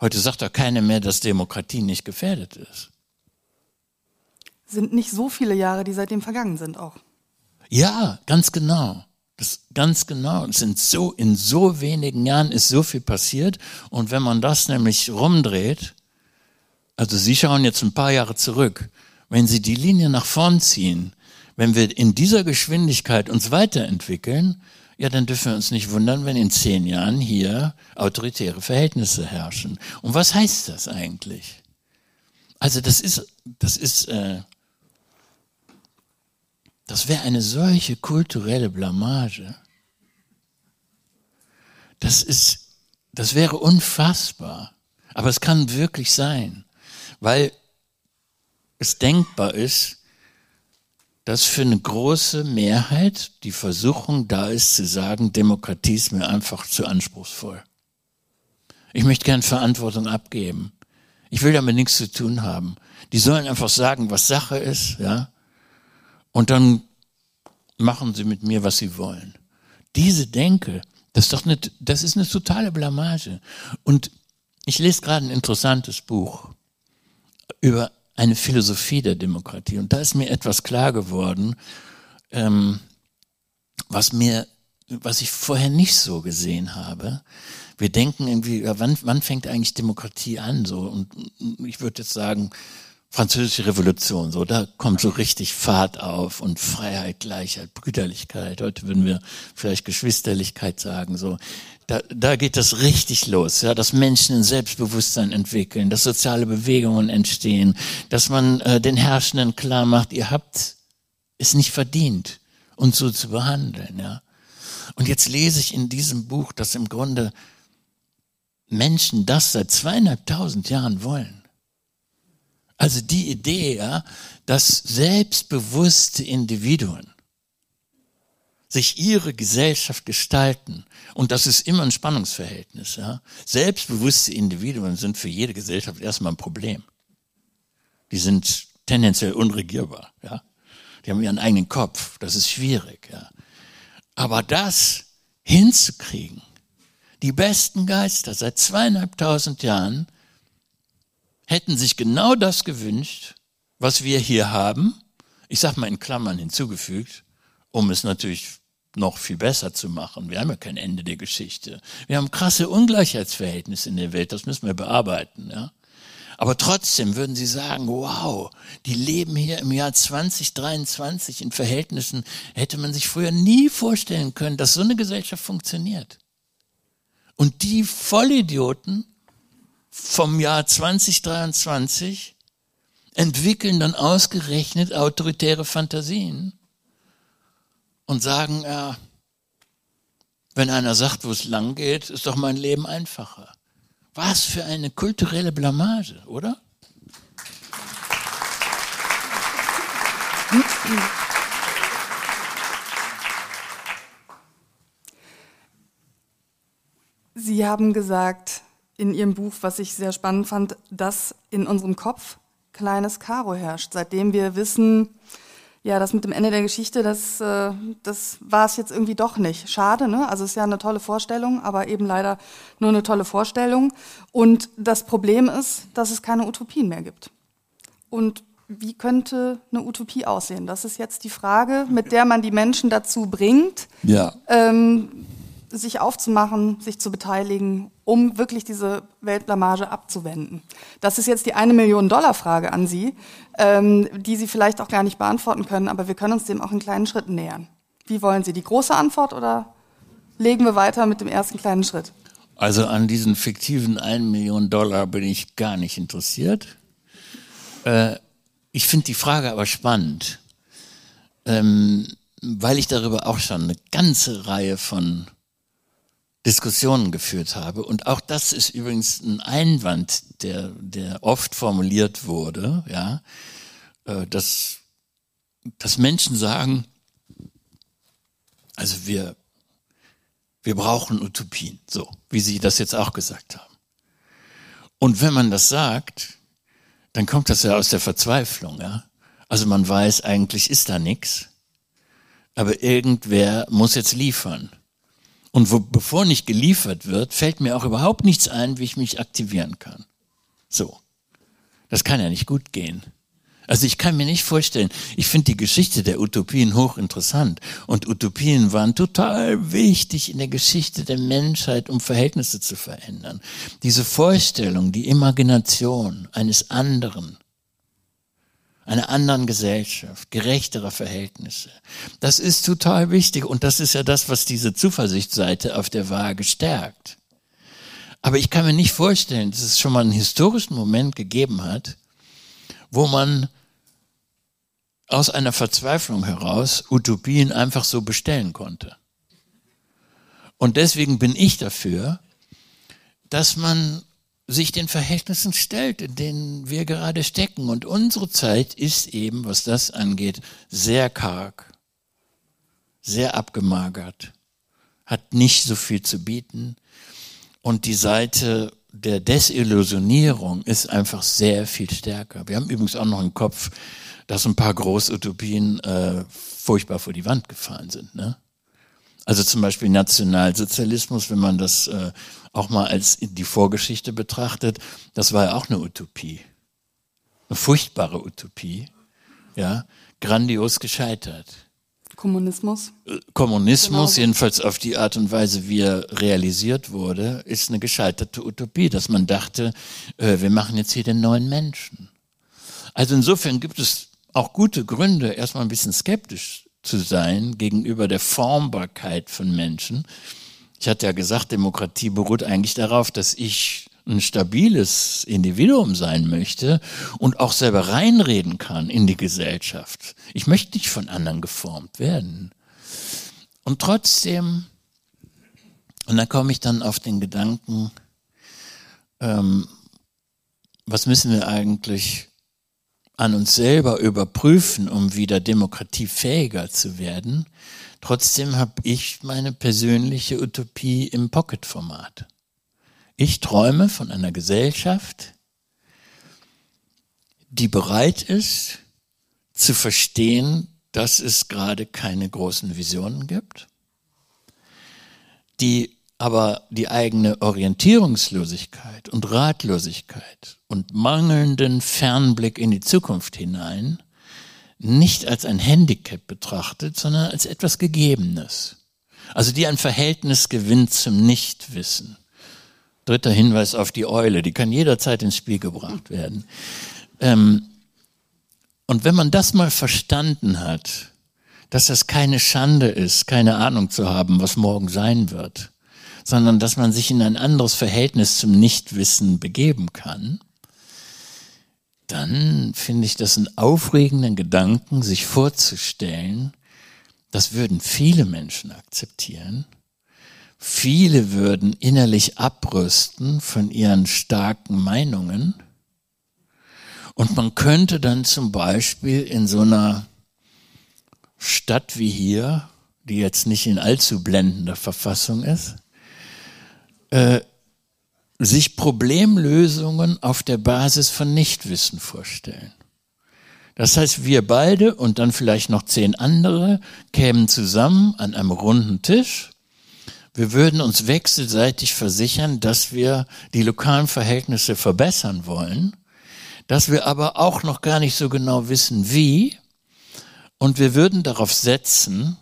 Heute sagt doch keiner mehr, dass Demokratie nicht gefährdet ist. Sind nicht so viele Jahre, die seitdem vergangen sind auch. Ja, ganz genau. Das ganz genau. Es sind so, in so wenigen Jahren ist so viel passiert. Und wenn man das nämlich rumdreht, also Sie schauen jetzt ein paar Jahre zurück, wenn Sie die Linie nach vorn ziehen, wenn wir in dieser Geschwindigkeit uns weiterentwickeln, ja, dann dürfen wir uns nicht wundern, wenn in zehn Jahren hier autoritäre Verhältnisse herrschen. Und was heißt das eigentlich? Also das ist, das ist, äh, das wäre eine solche kulturelle Blamage. Das ist, das wäre unfassbar. Aber es kann wirklich sein, weil es denkbar ist, dass für eine große Mehrheit die Versuchung da ist zu sagen, Demokratie ist mir einfach zu anspruchsvoll. Ich möchte gern Verantwortung abgeben. Ich will damit nichts zu tun haben. Die sollen einfach sagen, was Sache ist, ja. Und dann machen sie mit mir, was sie wollen. Diese Denke, das ist doch eine, das ist eine totale Blamage. Und ich lese gerade ein interessantes Buch über eine Philosophie der Demokratie. Und da ist mir etwas klar geworden. Ähm, was mir, was ich vorher nicht so gesehen habe. Wir denken irgendwie, wann, wann fängt eigentlich Demokratie an? So und ich würde jetzt sagen, Französische Revolution, so, da kommt so richtig Fahrt auf und Freiheit, Gleichheit, Brüderlichkeit. Heute würden wir vielleicht Geschwisterlichkeit sagen, so. Da, da geht das richtig los, ja, dass Menschen ein Selbstbewusstsein entwickeln, dass soziale Bewegungen entstehen, dass man äh, den Herrschenden klar macht, ihr habt es nicht verdient, uns so zu behandeln, ja. Und jetzt lese ich in diesem Buch, dass im Grunde Menschen das seit zweieinhalbtausend Jahren wollen. Also die Idee, ja, dass selbstbewusste Individuen sich ihre Gesellschaft gestalten. Und das ist immer ein Spannungsverhältnis. Ja. Selbstbewusste Individuen sind für jede Gesellschaft erstmal ein Problem. Die sind tendenziell unregierbar. Ja. Die haben ihren eigenen Kopf. Das ist schwierig. Ja. Aber das hinzukriegen, die besten Geister seit zweieinhalbtausend Jahren hätten sich genau das gewünscht, was wir hier haben. Ich sag mal in Klammern hinzugefügt, um es natürlich noch viel besser zu machen. Wir haben ja kein Ende der Geschichte. Wir haben krasse Ungleichheitsverhältnisse in der Welt, das müssen wir bearbeiten, ja. Aber trotzdem würden Sie sagen, wow, die leben hier im Jahr 2023 in Verhältnissen, hätte man sich früher nie vorstellen können, dass so eine Gesellschaft funktioniert. Und die Vollidioten vom Jahr 2023 entwickeln dann ausgerechnet autoritäre Fantasien und sagen, ja, wenn einer sagt, wo es lang geht, ist doch mein Leben einfacher. Was für eine kulturelle Blamage, oder? Sie haben gesagt, in Ihrem Buch, was ich sehr spannend fand, dass in unserem Kopf kleines Karo herrscht. Seitdem wir wissen, ja, das mit dem Ende der Geschichte, das, äh, das war es jetzt irgendwie doch nicht. Schade, ne? Also es ist ja eine tolle Vorstellung, aber eben leider nur eine tolle Vorstellung. Und das Problem ist, dass es keine Utopien mehr gibt. Und wie könnte eine Utopie aussehen? Das ist jetzt die Frage, mit der man die Menschen dazu bringt, ja. ähm, sich aufzumachen, sich zu beteiligen, um wirklich diese Weltblamage abzuwenden? Das ist jetzt die eine Million Dollar Frage an Sie, ähm, die Sie vielleicht auch gar nicht beantworten können, aber wir können uns dem auch in kleinen Schritten nähern. Wie wollen Sie die große Antwort oder legen wir weiter mit dem ersten kleinen Schritt? Also an diesen fiktiven 1 Million Dollar bin ich gar nicht interessiert. Äh, ich finde die Frage aber spannend, ähm, weil ich darüber auch schon eine ganze Reihe von Diskussionen geführt habe. Und auch das ist übrigens ein Einwand, der, der oft formuliert wurde, ja, äh, dass, dass Menschen sagen, also wir, wir brauchen Utopien, so, wie Sie das jetzt auch gesagt haben. Und wenn man das sagt, dann kommt das ja aus der Verzweiflung, ja. Also man weiß, eigentlich ist da nichts, aber irgendwer muss jetzt liefern. Und wo, bevor nicht geliefert wird, fällt mir auch überhaupt nichts ein, wie ich mich aktivieren kann. So. Das kann ja nicht gut gehen. Also ich kann mir nicht vorstellen, ich finde die Geschichte der Utopien hochinteressant. Und Utopien waren total wichtig in der Geschichte der Menschheit, um Verhältnisse zu verändern. Diese Vorstellung, die Imagination eines anderen, einer anderen Gesellschaft, gerechterer Verhältnisse. Das ist total wichtig und das ist ja das, was diese Zuversichtsseite auf der Waage stärkt. Aber ich kann mir nicht vorstellen, dass es schon mal einen historischen Moment gegeben hat, wo man aus einer Verzweiflung heraus Utopien einfach so bestellen konnte. Und deswegen bin ich dafür, dass man sich den Verhältnissen stellt, in denen wir gerade stecken. Und unsere Zeit ist eben, was das angeht, sehr karg, sehr abgemagert, hat nicht so viel zu bieten. Und die Seite der Desillusionierung ist einfach sehr viel stärker. Wir haben übrigens auch noch im Kopf, dass ein paar Großutopien äh, furchtbar vor die Wand gefahren sind. Ne? Also zum Beispiel Nationalsozialismus, wenn man das äh, auch mal als die Vorgeschichte betrachtet, das war ja auch eine Utopie. Eine furchtbare Utopie, ja, grandios gescheitert. Kommunismus. Kommunismus, genau. jedenfalls auf die Art und Weise, wie er realisiert wurde, ist eine gescheiterte Utopie, dass man dachte, äh, wir machen jetzt hier den neuen Menschen. Also insofern gibt es auch gute Gründe, erstmal ein bisschen skeptisch zu sein gegenüber der Formbarkeit von Menschen. Ich hatte ja gesagt, Demokratie beruht eigentlich darauf, dass ich ein stabiles Individuum sein möchte und auch selber reinreden kann in die Gesellschaft. Ich möchte nicht von anderen geformt werden. Und trotzdem, und da komme ich dann auf den Gedanken, ähm, was müssen wir eigentlich an uns selber überprüfen, um wieder demokratiefähiger zu werden. Trotzdem habe ich meine persönliche Utopie im Pocket-Format. Ich träume von einer Gesellschaft, die bereit ist zu verstehen, dass es gerade keine großen Visionen gibt, die aber die eigene Orientierungslosigkeit und Ratlosigkeit und mangelnden Fernblick in die Zukunft hinein nicht als ein Handicap betrachtet, sondern als etwas Gegebenes. Also die ein Verhältnis gewinnt zum Nichtwissen. Dritter Hinweis auf die Eule, die kann jederzeit ins Spiel gebracht werden. Ähm, und wenn man das mal verstanden hat, dass das keine Schande ist, keine Ahnung zu haben, was morgen sein wird, sondern dass man sich in ein anderes Verhältnis zum Nichtwissen begeben kann, dann finde ich das einen aufregenden Gedanken, sich vorzustellen, das würden viele Menschen akzeptieren, Viele würden innerlich abrüsten von ihren starken Meinungen. Und man könnte dann zum Beispiel in so einer Stadt wie hier, die jetzt nicht in allzu blendender Verfassung ist, äh, sich Problemlösungen auf der Basis von Nichtwissen vorstellen. Das heißt, wir beide und dann vielleicht noch zehn andere kämen zusammen an einem runden Tisch wir würden uns wechselseitig versichern, dass wir die lokalen Verhältnisse verbessern wollen, dass wir aber auch noch gar nicht so genau wissen, wie. Und wir würden darauf setzen,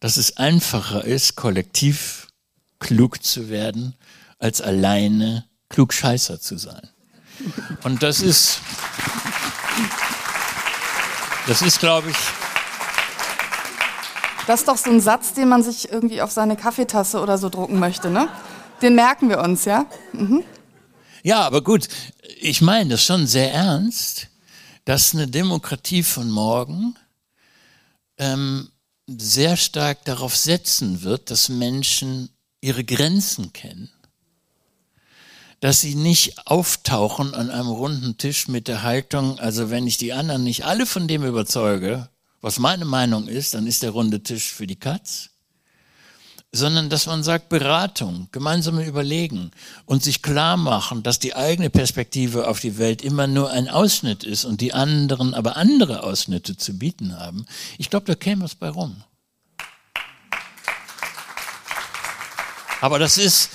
dass es einfacher ist, kollektiv klug zu werden, als alleine klugscheißer zu sein. Und das ist, das ist, glaube ich, das ist doch so ein Satz, den man sich irgendwie auf seine Kaffeetasse oder so drucken möchte, ne? Den merken wir uns, ja? Mhm. Ja, aber gut, ich meine das schon sehr ernst, dass eine Demokratie von morgen ähm, sehr stark darauf setzen wird, dass Menschen ihre Grenzen kennen. Dass sie nicht auftauchen an einem runden Tisch mit der Haltung, also wenn ich die anderen nicht alle von dem überzeuge, was meine Meinung ist, dann ist der runde Tisch für die Katz, sondern dass man sagt Beratung, gemeinsame Überlegen und sich klar machen, dass die eigene Perspektive auf die Welt immer nur ein Ausschnitt ist und die anderen aber andere Ausschnitte zu bieten haben. Ich glaube, da käme es bei rum. Aber das ist,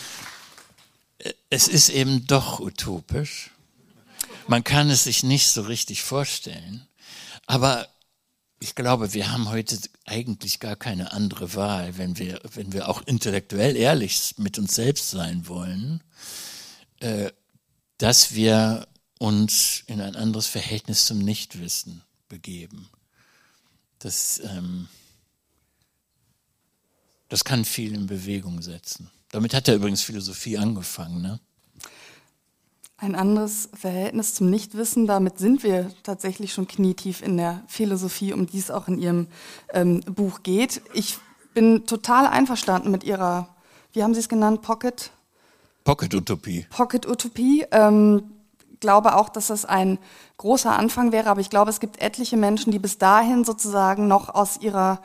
es ist eben doch utopisch. Man kann es sich nicht so richtig vorstellen. Aber ich glaube, wir haben heute eigentlich gar keine andere Wahl, wenn wir, wenn wir auch intellektuell ehrlich mit uns selbst sein wollen, äh, dass wir uns in ein anderes Verhältnis zum Nichtwissen begeben. Das, ähm, das kann viel in Bewegung setzen. Damit hat ja übrigens Philosophie angefangen. Ne? Ein anderes Verhältnis zum Nichtwissen, damit sind wir tatsächlich schon knietief in der Philosophie, um die es auch in Ihrem ähm, Buch geht. Ich bin total einverstanden mit Ihrer, wie haben Sie es genannt, Pocket? Pocket-Utopie. Pocket-Utopie. Ähm, glaube auch, dass das ein großer Anfang wäre, aber ich glaube, es gibt etliche Menschen, die bis dahin sozusagen noch aus ihrer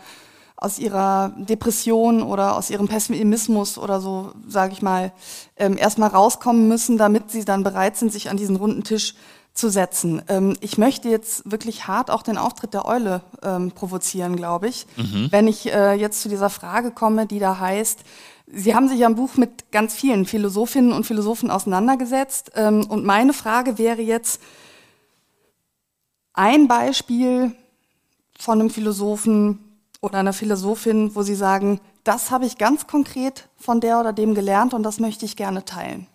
aus ihrer Depression oder aus ihrem Pessimismus oder so, sage ich mal, ähm, erstmal rauskommen müssen, damit sie dann bereit sind, sich an diesen runden Tisch zu setzen. Ähm, ich möchte jetzt wirklich hart auch den Auftritt der Eule ähm, provozieren, glaube ich, mhm. wenn ich äh, jetzt zu dieser Frage komme, die da heißt, Sie haben sich ja im Buch mit ganz vielen Philosophinnen und Philosophen auseinandergesetzt. Ähm, und meine Frage wäre jetzt ein Beispiel von einem Philosophen, Oder eine Philosophin, wo Sie sagen, das habe ich ganz konkret von der oder dem gelernt und das möchte ich gerne teilen.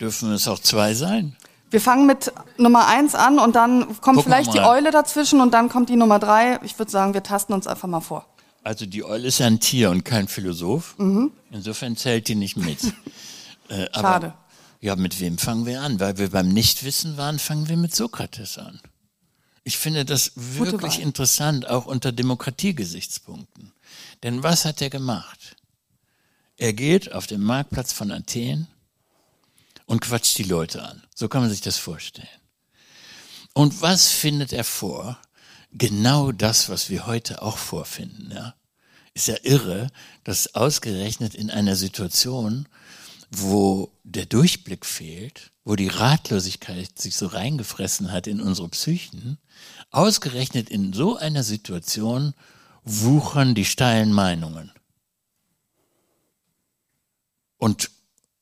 Dürfen es auch zwei sein? Wir fangen mit Nummer eins an und dann kommt Gucken vielleicht die Eule dazwischen und dann kommt die Nummer drei. Ich würde sagen, wir tasten uns einfach mal vor. Also die Eule ist ja ein Tier und kein Philosoph. Mhm. Insofern zählt die nicht mit. äh, aber, Schade. Ja, mit wem fangen wir an? Weil wir beim Nichtwissen waren, fangen wir mit Sokrates an. Ich finde das wirklich interessant, auch unter Demokratiegesichtspunkten. Denn was hat er gemacht? Er geht auf den Marktplatz von Athen und quatscht die Leute an. So kann man sich das vorstellen. Und was findet er vor? Genau das, was wir heute auch vorfinden. Ja? Ist ja irre, dass ausgerechnet in einer Situation, wo der Durchblick fehlt, wo die Ratlosigkeit sich so reingefressen hat in unsere Psychen, ausgerechnet in so einer Situation wuchern die steilen Meinungen. Und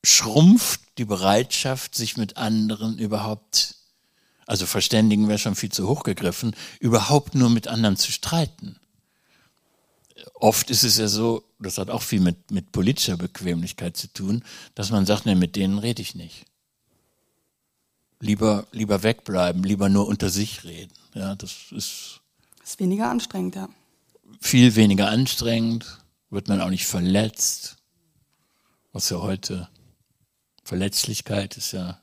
schrumpft die Bereitschaft, sich mit anderen überhaupt, also verständigen wäre schon viel zu hoch gegriffen, überhaupt nur mit anderen zu streiten. Oft ist es ja so, das hat auch viel mit, mit politischer Bequemlichkeit zu tun, dass man sagt, ne, mit denen rede ich nicht. Lieber, lieber wegbleiben, lieber nur unter sich reden. Ja, das ist. Das ist weniger anstrengend, ja. Viel weniger anstrengend, wird man auch nicht verletzt, was ja heute Verletzlichkeit ist ja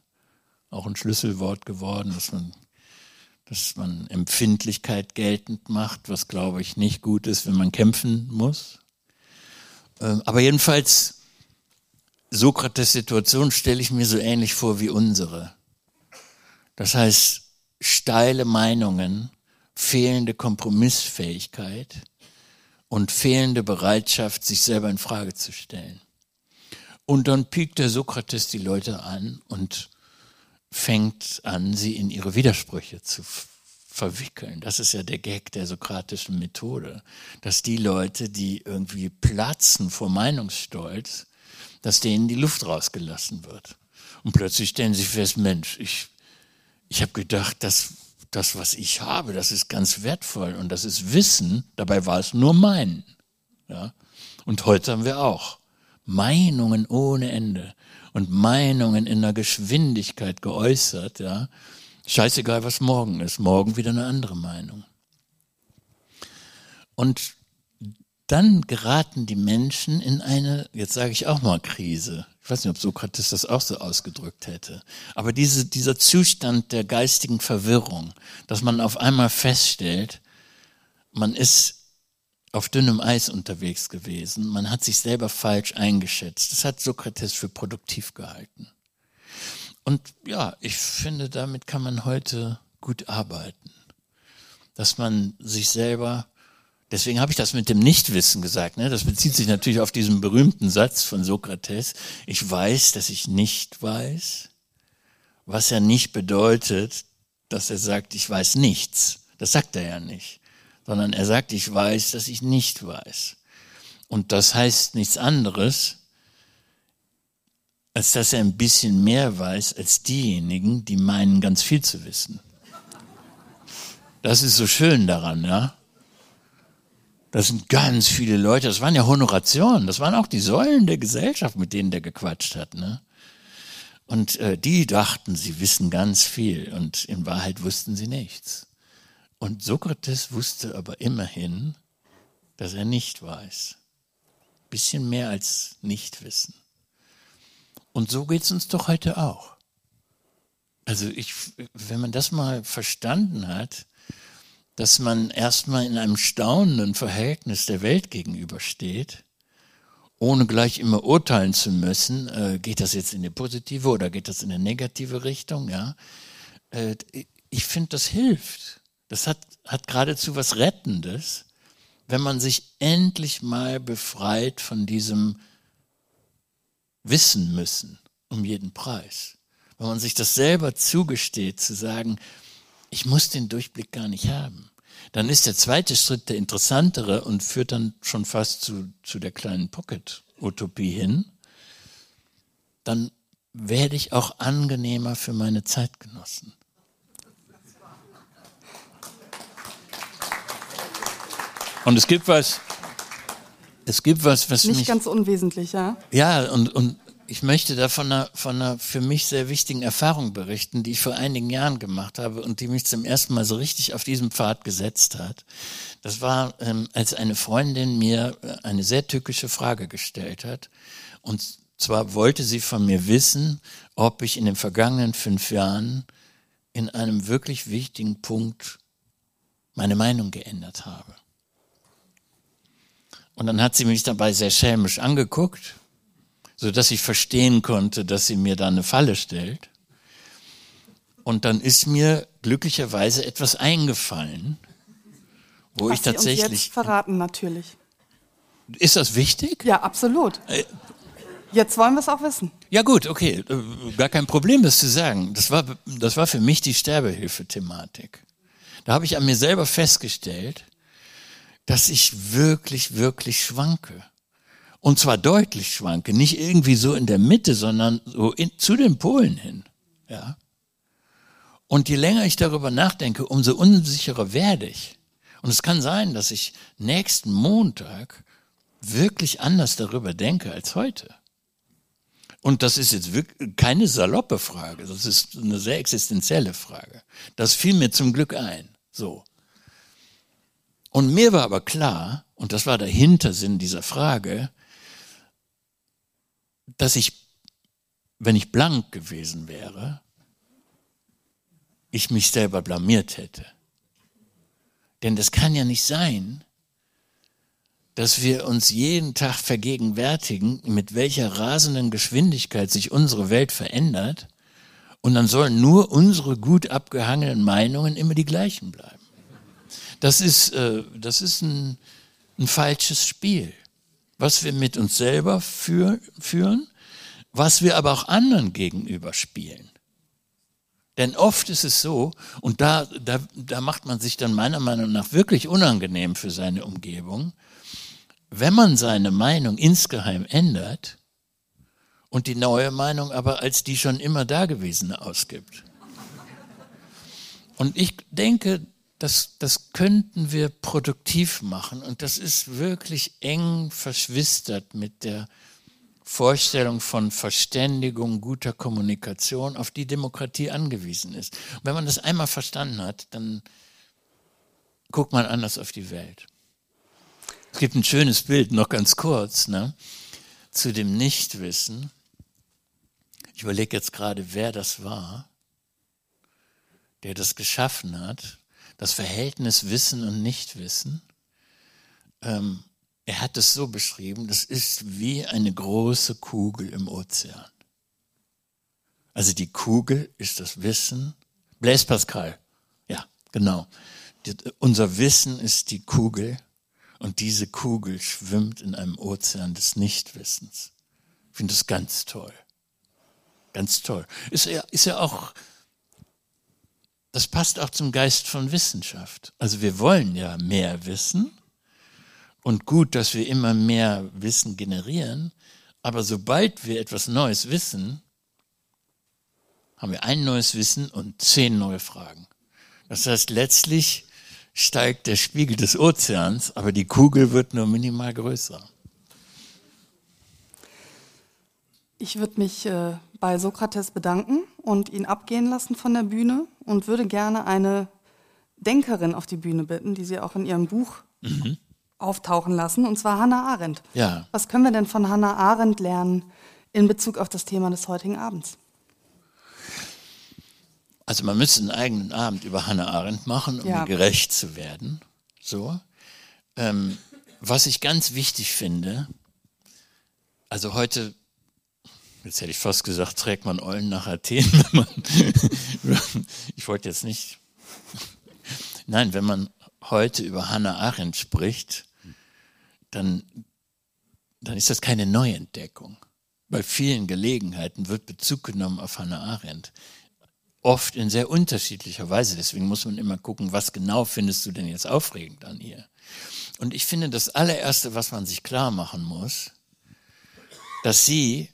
auch ein Schlüsselwort geworden, dass man, dass man Empfindlichkeit geltend macht, was glaube ich nicht gut ist, wenn man kämpfen muss. Ähm, aber jedenfalls, Sokrates Situation stelle ich mir so ähnlich vor wie unsere. Das heißt, steile Meinungen, fehlende Kompromissfähigkeit und fehlende Bereitschaft, sich selber in Frage zu stellen. Und dann piekt der Sokrates die Leute an und fängt an, sie in ihre Widersprüche zu verwickeln. Das ist ja der Gag der sokratischen Methode, dass die Leute, die irgendwie platzen vor Meinungsstolz, dass denen die Luft rausgelassen wird. Und plötzlich stellen sie fest, Mensch, ich, ich habe gedacht, dass das, was ich habe, das ist ganz wertvoll und das ist Wissen. Dabei war es nur mein. Ja? Und heute haben wir auch Meinungen ohne Ende und Meinungen in einer Geschwindigkeit geäußert, ja. Scheißegal, was morgen ist. Morgen wieder eine andere Meinung. Und dann geraten die Menschen in eine, jetzt sage ich auch mal Krise. Ich weiß nicht, ob Sokrates das auch so ausgedrückt hätte. Aber diese, dieser Zustand der geistigen Verwirrung, dass man auf einmal feststellt, man ist auf dünnem Eis unterwegs gewesen. Man hat sich selber falsch eingeschätzt. Das hat Sokrates für produktiv gehalten. Und ja, ich finde, damit kann man heute gut arbeiten. Dass man sich selber, deswegen habe ich das mit dem Nichtwissen gesagt, ne? das bezieht sich natürlich auf diesen berühmten Satz von Sokrates, ich weiß, dass ich nicht weiß, was ja nicht bedeutet, dass er sagt, ich weiß nichts. Das sagt er ja nicht sondern er sagt, ich weiß, dass ich nicht weiß. Und das heißt nichts anderes, als dass er ein bisschen mehr weiß als diejenigen, die meinen, ganz viel zu wissen. Das ist so schön daran, ja. Das sind ganz viele Leute, das waren ja Honorationen, das waren auch die Säulen der Gesellschaft, mit denen der gequatscht hat, ne? Und äh, die dachten, sie wissen ganz viel und in Wahrheit wussten sie nichts. Und Sokrates wusste aber immerhin, dass er nicht weiß. Bisschen mehr als nicht wissen. Und so geht es uns doch heute auch. Also ich, wenn man das mal verstanden hat, dass man erstmal in einem staunenden Verhältnis der Welt gegenübersteht, ohne gleich immer urteilen zu müssen, äh, geht das jetzt in die positive oder geht das in eine negative Richtung, ja. Äh, ich finde, das hilft. Das hat, hat geradezu was Rettendes, wenn man sich endlich mal befreit von diesem Wissen müssen um jeden Preis. Wenn man sich das selber zugesteht, zu sagen, ich muss den Durchblick gar nicht haben. Dann ist der zweite Schritt der interessantere und führt dann schon fast zu, zu der kleinen Pocket-Utopie hin. Dann werde ich auch angenehmer für meine Zeitgenossen. Und es gibt was, es gibt was, was Nicht mich, ganz unwesentlich, ja. ja, und, und ich möchte da von einer, von einer für mich sehr wichtigen Erfahrung berichten, die ich vor einigen Jahren gemacht habe und die mich zum ersten Mal so richtig auf diesem Pfad gesetzt hat. Das war, ähm, als eine Freundin mir äh, eine sehr tückische Frage gestellt hat. Und zwar wollte sie von mir wissen, ob ich in den vergangenen fünf Jahren in einem wirklich wichtigen Punkt meine Meinung geändert habe. Und dann hat sie mich dabei sehr schelmisch angeguckt so dass ich verstehen konnte, dass sie mir da eine Falle stellt. Und dann ist mir glücklicherweise etwas eingefallen, wo Was ich tatsächlich. Sie uns jetzt verraten natürlich. Ist das wichtig? Ja, absolut. Äh. Jetzt wollen wir es auch wissen. Ja gut, okay, äh, gar kein Problem, das zu sagen. Das war, das war für mich die Sterbehilfe-Thematik. Da habe ich an mir selber festgestellt, dass ich wirklich, wirklich schwanke. Und zwar deutlich schwanke, nicht irgendwie so in der Mitte, sondern so in, zu den Polen hin. Ja. Und je länger ich darüber nachdenke, umso unsicherer werde ich. Und es kann sein, dass ich nächsten Montag wirklich anders darüber denke als heute. Und das ist jetzt wirklich keine saloppe Frage, das ist eine sehr existenzielle Frage. Das fiel mir zum Glück ein. So. Und mir war aber klar, und das war der Hintersinn dieser Frage, dass ich, wenn ich blank gewesen wäre, ich mich selber blamiert hätte. Denn das kann ja nicht sein, dass wir uns jeden Tag vergegenwärtigen, mit welcher rasenden Geschwindigkeit sich unsere Welt verändert, und dann sollen nur unsere gut abgehangenen Meinungen immer die gleichen bleiben. Das ist, äh, das ist ein, ein falsches Spiel was wir mit uns selber für, führen, was wir aber auch anderen gegenüber spielen. Denn oft ist es so, und da, da, da macht man sich dann meiner Meinung nach wirklich unangenehm für seine Umgebung, wenn man seine Meinung insgeheim ändert und die neue Meinung aber als die schon immer dagewesene ausgibt. Und ich denke, das, das könnten wir produktiv machen. Und das ist wirklich eng verschwistert mit der Vorstellung von Verständigung, guter Kommunikation, auf die Demokratie angewiesen ist. Und wenn man das einmal verstanden hat, dann guckt man anders auf die Welt. Es gibt ein schönes Bild, noch ganz kurz, ne, zu dem Nichtwissen. Ich überlege jetzt gerade, wer das war, der das geschaffen hat das Verhältnis Wissen und Nichtwissen. Ähm, er hat es so beschrieben, das ist wie eine große Kugel im Ozean. Also die Kugel ist das Wissen. Blaise Pascal, ja, genau. Die, unser Wissen ist die Kugel und diese Kugel schwimmt in einem Ozean des Nichtwissens. Ich finde das ganz toll. Ganz toll. Ist ja, ist ja auch das passt auch zum Geist von Wissenschaft. Also wir wollen ja mehr wissen und gut, dass wir immer mehr Wissen generieren, aber sobald wir etwas Neues wissen, haben wir ein neues Wissen und zehn neue Fragen. Das heißt, letztlich steigt der Spiegel des Ozeans, aber die Kugel wird nur minimal größer. Ich würde mich äh, bei Sokrates bedanken und ihn abgehen lassen von der Bühne und würde gerne eine Denkerin auf die Bühne bitten, die Sie auch in Ihrem Buch mhm. auftauchen lassen, und zwar Hannah Arendt. Ja. Was können wir denn von Hannah Arendt lernen in Bezug auf das Thema des heutigen Abends? Also man müsste einen eigenen Abend über Hannah Arendt machen, um ja. gerecht zu werden. So. Ähm, was ich ganz wichtig finde, also heute jetzt hätte ich fast gesagt, trägt man Eulen nach Athen, wenn man, ich wollte jetzt nicht, nein, wenn man heute über Hannah Arendt spricht, dann, dann ist das keine Neuentdeckung. Bei vielen Gelegenheiten wird Bezug genommen auf Hannah Arendt. Oft in sehr unterschiedlicher Weise. Deswegen muss man immer gucken, was genau findest du denn jetzt aufregend an ihr. Und ich finde, das allererste, was man sich klar machen muss, dass sie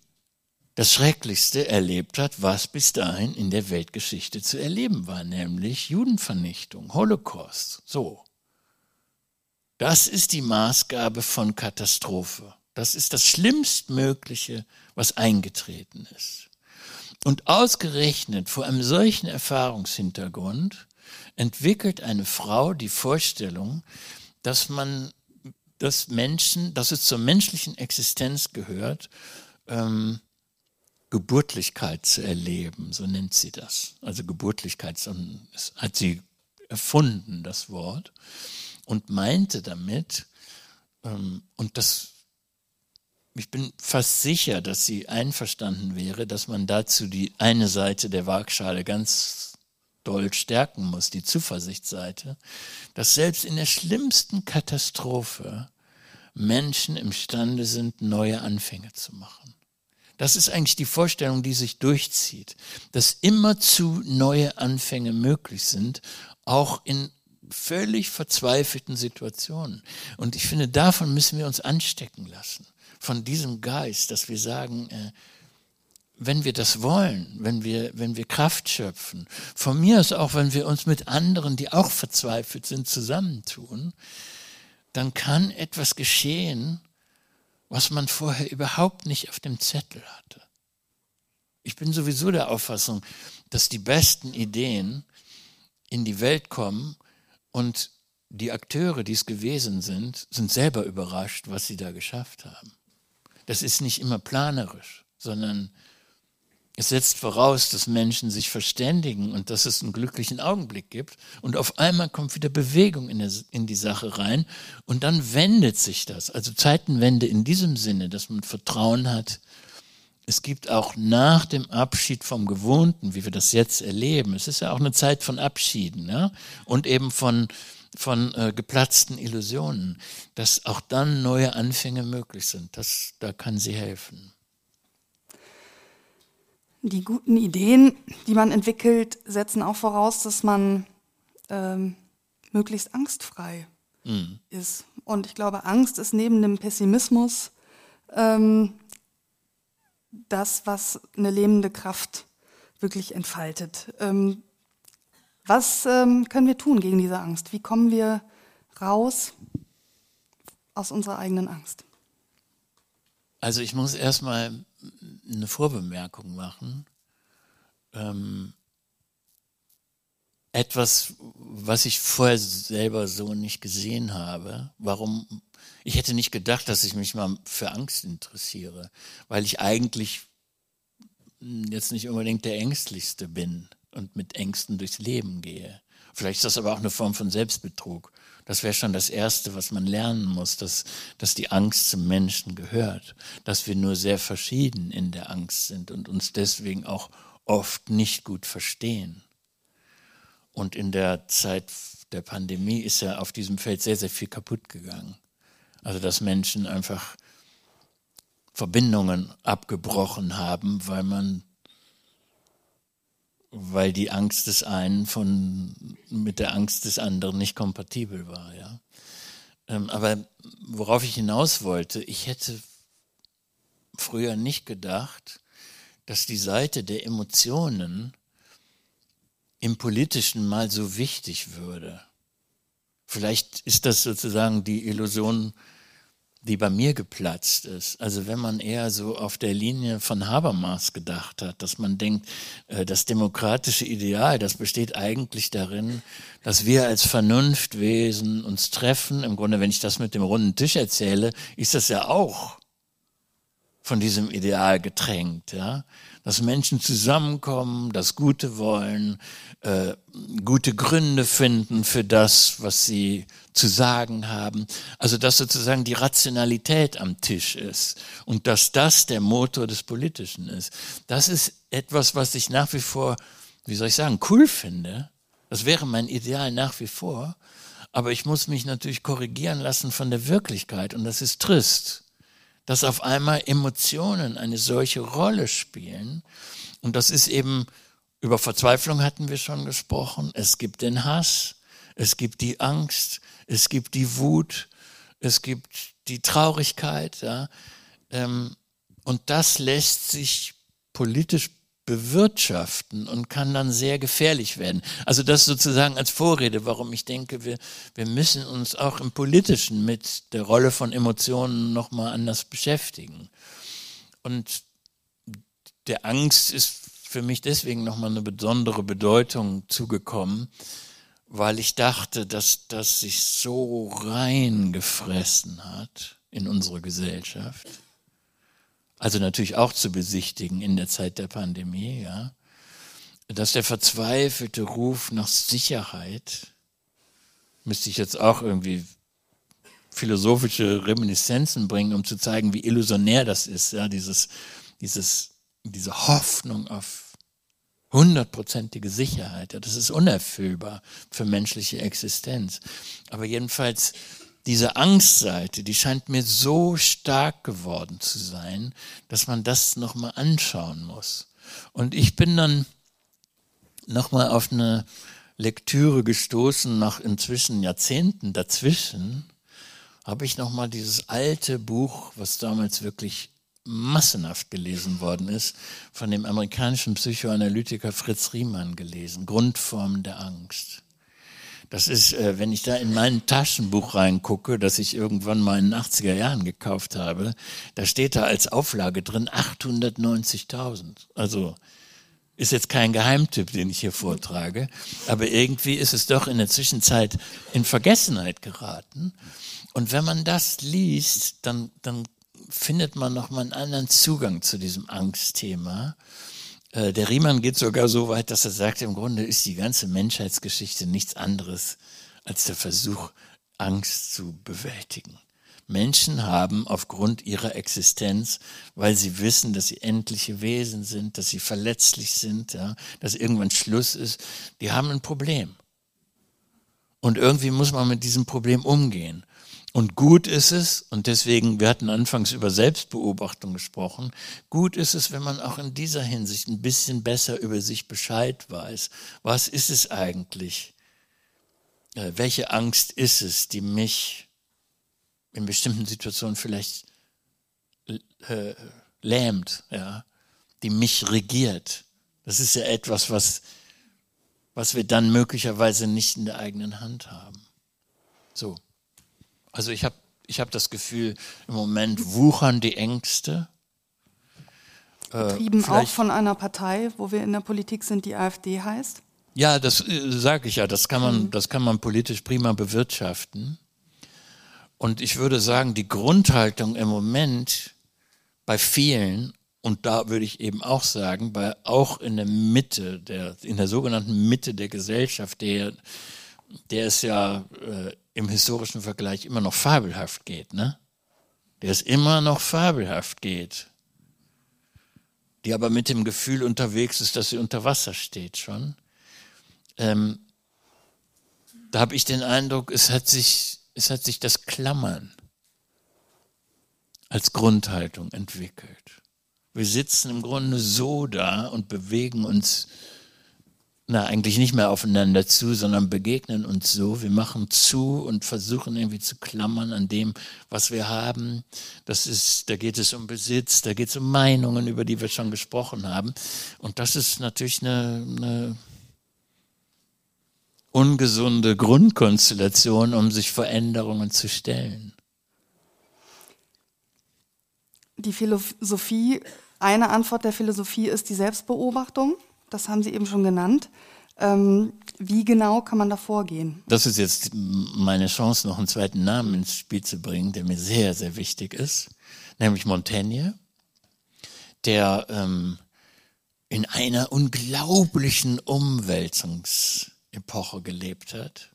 das Schrecklichste erlebt hat, was bis dahin in der Weltgeschichte zu erleben war, nämlich Judenvernichtung, Holocaust. So. Das ist die Maßgabe von Katastrophe. Das ist das Schlimmstmögliche, was eingetreten ist. Und ausgerechnet vor einem solchen Erfahrungshintergrund entwickelt eine Frau die Vorstellung, dass man, dass Menschen, dass es zur menschlichen Existenz gehört, ähm, Geburtlichkeit zu erleben, so nennt sie das. Also Geburtlichkeit hat sie erfunden, das Wort, und meinte damit, ähm, und das ich bin fast sicher, dass sie einverstanden wäre, dass man dazu die eine Seite der Waagschale ganz doll stärken muss, die Zuversichtsseite, dass selbst in der schlimmsten Katastrophe Menschen imstande sind, neue Anfänge zu machen. Das ist eigentlich die Vorstellung, die sich durchzieht, dass immerzu neue Anfänge möglich sind, auch in völlig verzweifelten Situationen. Und ich finde, davon müssen wir uns anstecken lassen von diesem Geist, dass wir sagen, äh, wenn wir das wollen, wenn wir, wenn wir Kraft schöpfen, von mir aus auch, wenn wir uns mit anderen, die auch verzweifelt sind, zusammentun, dann kann etwas geschehen, was man vorher überhaupt nicht auf dem Zettel hatte. Ich bin sowieso der Auffassung, dass die besten Ideen in die Welt kommen und die Akteure, die es gewesen sind, sind selber überrascht, was sie da geschafft haben. Das ist nicht immer planerisch, sondern es setzt voraus, dass Menschen sich verständigen und dass es einen glücklichen Augenblick gibt. Und auf einmal kommt wieder Bewegung in, die Sache rein. Und dann wendet sich das. Also Zeitenwende in diesem Sinne, dass man Vertrauen hat. Es gibt auch nach dem Abschied vom Gewohnten, wie wir das jetzt erleben, es ist ja auch eine Zeit von Abschieden ja? und eben von, von äh, geplatzten Illusionen, dass auch dann neue Anfänge möglich sind. Das, da kann sie helfen. Die guten Ideen, die man entwickelt, setzen auch voraus, dass man ähm, möglichst angstfrei mhm. ist. Und ich glaube, Angst ist neben dem Pessimismus ähm, das, was eine lebende Kraft wirklich entfaltet. Ähm, was ähm, können wir tun gegen diese Angst? Wie kommen wir raus aus unserer eigenen Angst? Also ich muss erstmal eine Vorbemerkung machen. Ähm, etwas, was ich vorher selber so nicht gesehen habe. Warum? Ich hätte nicht gedacht, dass ich mich mal für Angst interessiere, weil ich eigentlich jetzt nicht unbedingt der Ängstlichste bin und mit Ängsten durchs Leben gehe. Vielleicht ist das aber auch eine Form von Selbstbetrug. Das wäre schon das Erste, was man lernen muss, dass, dass die Angst zum Menschen gehört, dass wir nur sehr verschieden in der Angst sind und uns deswegen auch oft nicht gut verstehen. Und in der Zeit der Pandemie ist ja auf diesem Feld sehr, sehr viel kaputt gegangen. Also dass Menschen einfach Verbindungen abgebrochen haben, weil man weil die Angst des einen von, mit der Angst des anderen nicht kompatibel war, ja. Ähm, aber worauf ich hinaus wollte, ich hätte früher nicht gedacht, dass die Seite der Emotionen im Politischen mal so wichtig würde. Vielleicht ist das sozusagen die Illusion die bei mir geplatzt ist. Also wenn man eher so auf der Linie von Habermas gedacht hat, dass man denkt, äh, das demokratische Ideal, das besteht eigentlich darin, dass wir als Vernunftwesen uns treffen. Im Grunde, wenn ich das mit dem runden Tisch erzähle, ist das ja auch von diesem Ideal getränkt, ja dass Menschen zusammenkommen, das Gute wollen, äh, gute Gründe finden für das, was sie zu sagen haben. Also dass sozusagen die Rationalität am Tisch ist und dass das der Motor des Politischen ist. Das ist etwas, was ich nach wie vor, wie soll ich sagen, cool finde. Das wäre mein Ideal nach wie vor. Aber ich muss mich natürlich korrigieren lassen von der Wirklichkeit und das ist trist dass auf einmal Emotionen eine solche Rolle spielen. Und das ist eben, über Verzweiflung hatten wir schon gesprochen, es gibt den Hass, es gibt die Angst, es gibt die Wut, es gibt die Traurigkeit. Ja. Ähm, und das lässt sich politisch bewirtschaften und kann dann sehr gefährlich werden. Also das sozusagen als Vorrede, warum ich denke, wir, wir müssen uns auch im Politischen mit der Rolle von Emotionen nochmal anders beschäftigen. Und der Angst ist für mich deswegen nochmal eine besondere Bedeutung zugekommen, weil ich dachte, dass das sich so reingefressen hat in unsere Gesellschaft also natürlich auch zu besichtigen in der Zeit der Pandemie, ja, dass der verzweifelte Ruf nach Sicherheit, müsste ich jetzt auch irgendwie philosophische Reminiszenzen bringen, um zu zeigen, wie illusionär das ist, ja, dieses, dieses, diese Hoffnung auf hundertprozentige Sicherheit, ja, das ist unerfüllbar für menschliche Existenz. Aber jedenfalls diese Angstseite, die scheint mir so stark geworden zu sein, dass man das nochmal anschauen muss. Und ich bin dann nochmal auf eine Lektüre gestoßen, nach inzwischen Jahrzehnten dazwischen, habe ich nochmal dieses alte Buch, was damals wirklich massenhaft gelesen worden ist, von dem amerikanischen Psychoanalytiker Fritz Riemann gelesen, Grundformen der Angst. Das ist, äh, wenn ich da in mein Taschenbuch reingucke, das ich irgendwann mal in den 80er Jahren gekauft habe, da steht da als Auflage drin 890.000. Also ist jetzt kein Geheimtipp, den ich hier vortrage, aber irgendwie ist es doch in der Zwischenzeit in Vergessenheit geraten. Und wenn man das liest, dann, dann findet man nochmal einen anderen Zugang zu diesem Angstthema. Äh, der Riemann geht sogar so weit, dass er sagt, im Grunde ist die ganze Menschheitsgeschichte nichts anderes als der Versuch, Angst zu bewältigen. Menschen haben aufgrund ihrer Existenz, weil sie wissen, dass sie endliche Wesen sind, dass sie verletzlich sind, ja, dass irgendwann Schluss ist, die haben ein Problem. Und irgendwie muss man mit diesem Problem umgehen. Und gut ist es, und deswegen, wir hatten anfangs über Selbstbeobachtung gesprochen, gut ist es, wenn man auch in dieser Hinsicht ein bisschen besser über sich Bescheid weiß. Was ist es eigentlich? Äh, welche Angst ist es, die mich in bestimmten Situationen vielleicht äh, lähmt, ja, die mich regiert? Das ist ja etwas, was, was wir dann möglicherweise nicht in der eigenen Hand haben. So. Also ich habe ich hab das Gefühl, im Moment wuchern die Ängste. Äh, Getrieben auch von einer Partei, wo wir in der Politik sind, die AfD heißt? Ja, das äh, sage ich ja. Das kann man, mhm. das kann man politisch prima bewirtschaften. Und ich würde sagen, die Grundhaltung im Moment bei vielen, und da würde ich eben auch sagen, bei auch in der Mitte, der, in der sogenannten Mitte der Gesellschaft, der, der ist ja äh, im historischen Vergleich immer noch fabelhaft geht, ne? Der es immer noch fabelhaft geht. Die aber mit dem Gefühl unterwegs ist, dass sie unter Wasser steht schon. Ähm, da habe ich den Eindruck, es hat sich, es hat sich das Klammern als Grundhaltung entwickelt. Wir sitzen im Grunde so da und bewegen uns na, eigentlich nicht mehr aufeinander zu, sondern begegnen uns so. Wir machen zu und versuchen irgendwie zu klammern an dem, was wir haben. Das ist, da geht es um Besitz, da geht es um Meinungen, über die wir schon gesprochen haben. Und das ist natürlich eine, eine ungesunde Grundkonstellation, um sich Veränderungen zu stellen. Die Philosophie, eine Antwort der Philosophie ist die Selbstbeobachtung das haben Sie eben schon genannt. Ähm, wie genau kann man da vorgehen? Das ist jetzt meine Chance, noch einen zweiten Namen ins Spiel zu bringen, der mir sehr, sehr wichtig ist, nämlich Montaigne, der ähm, in einer unglaublichen Umwälzungsepoche gelebt hat,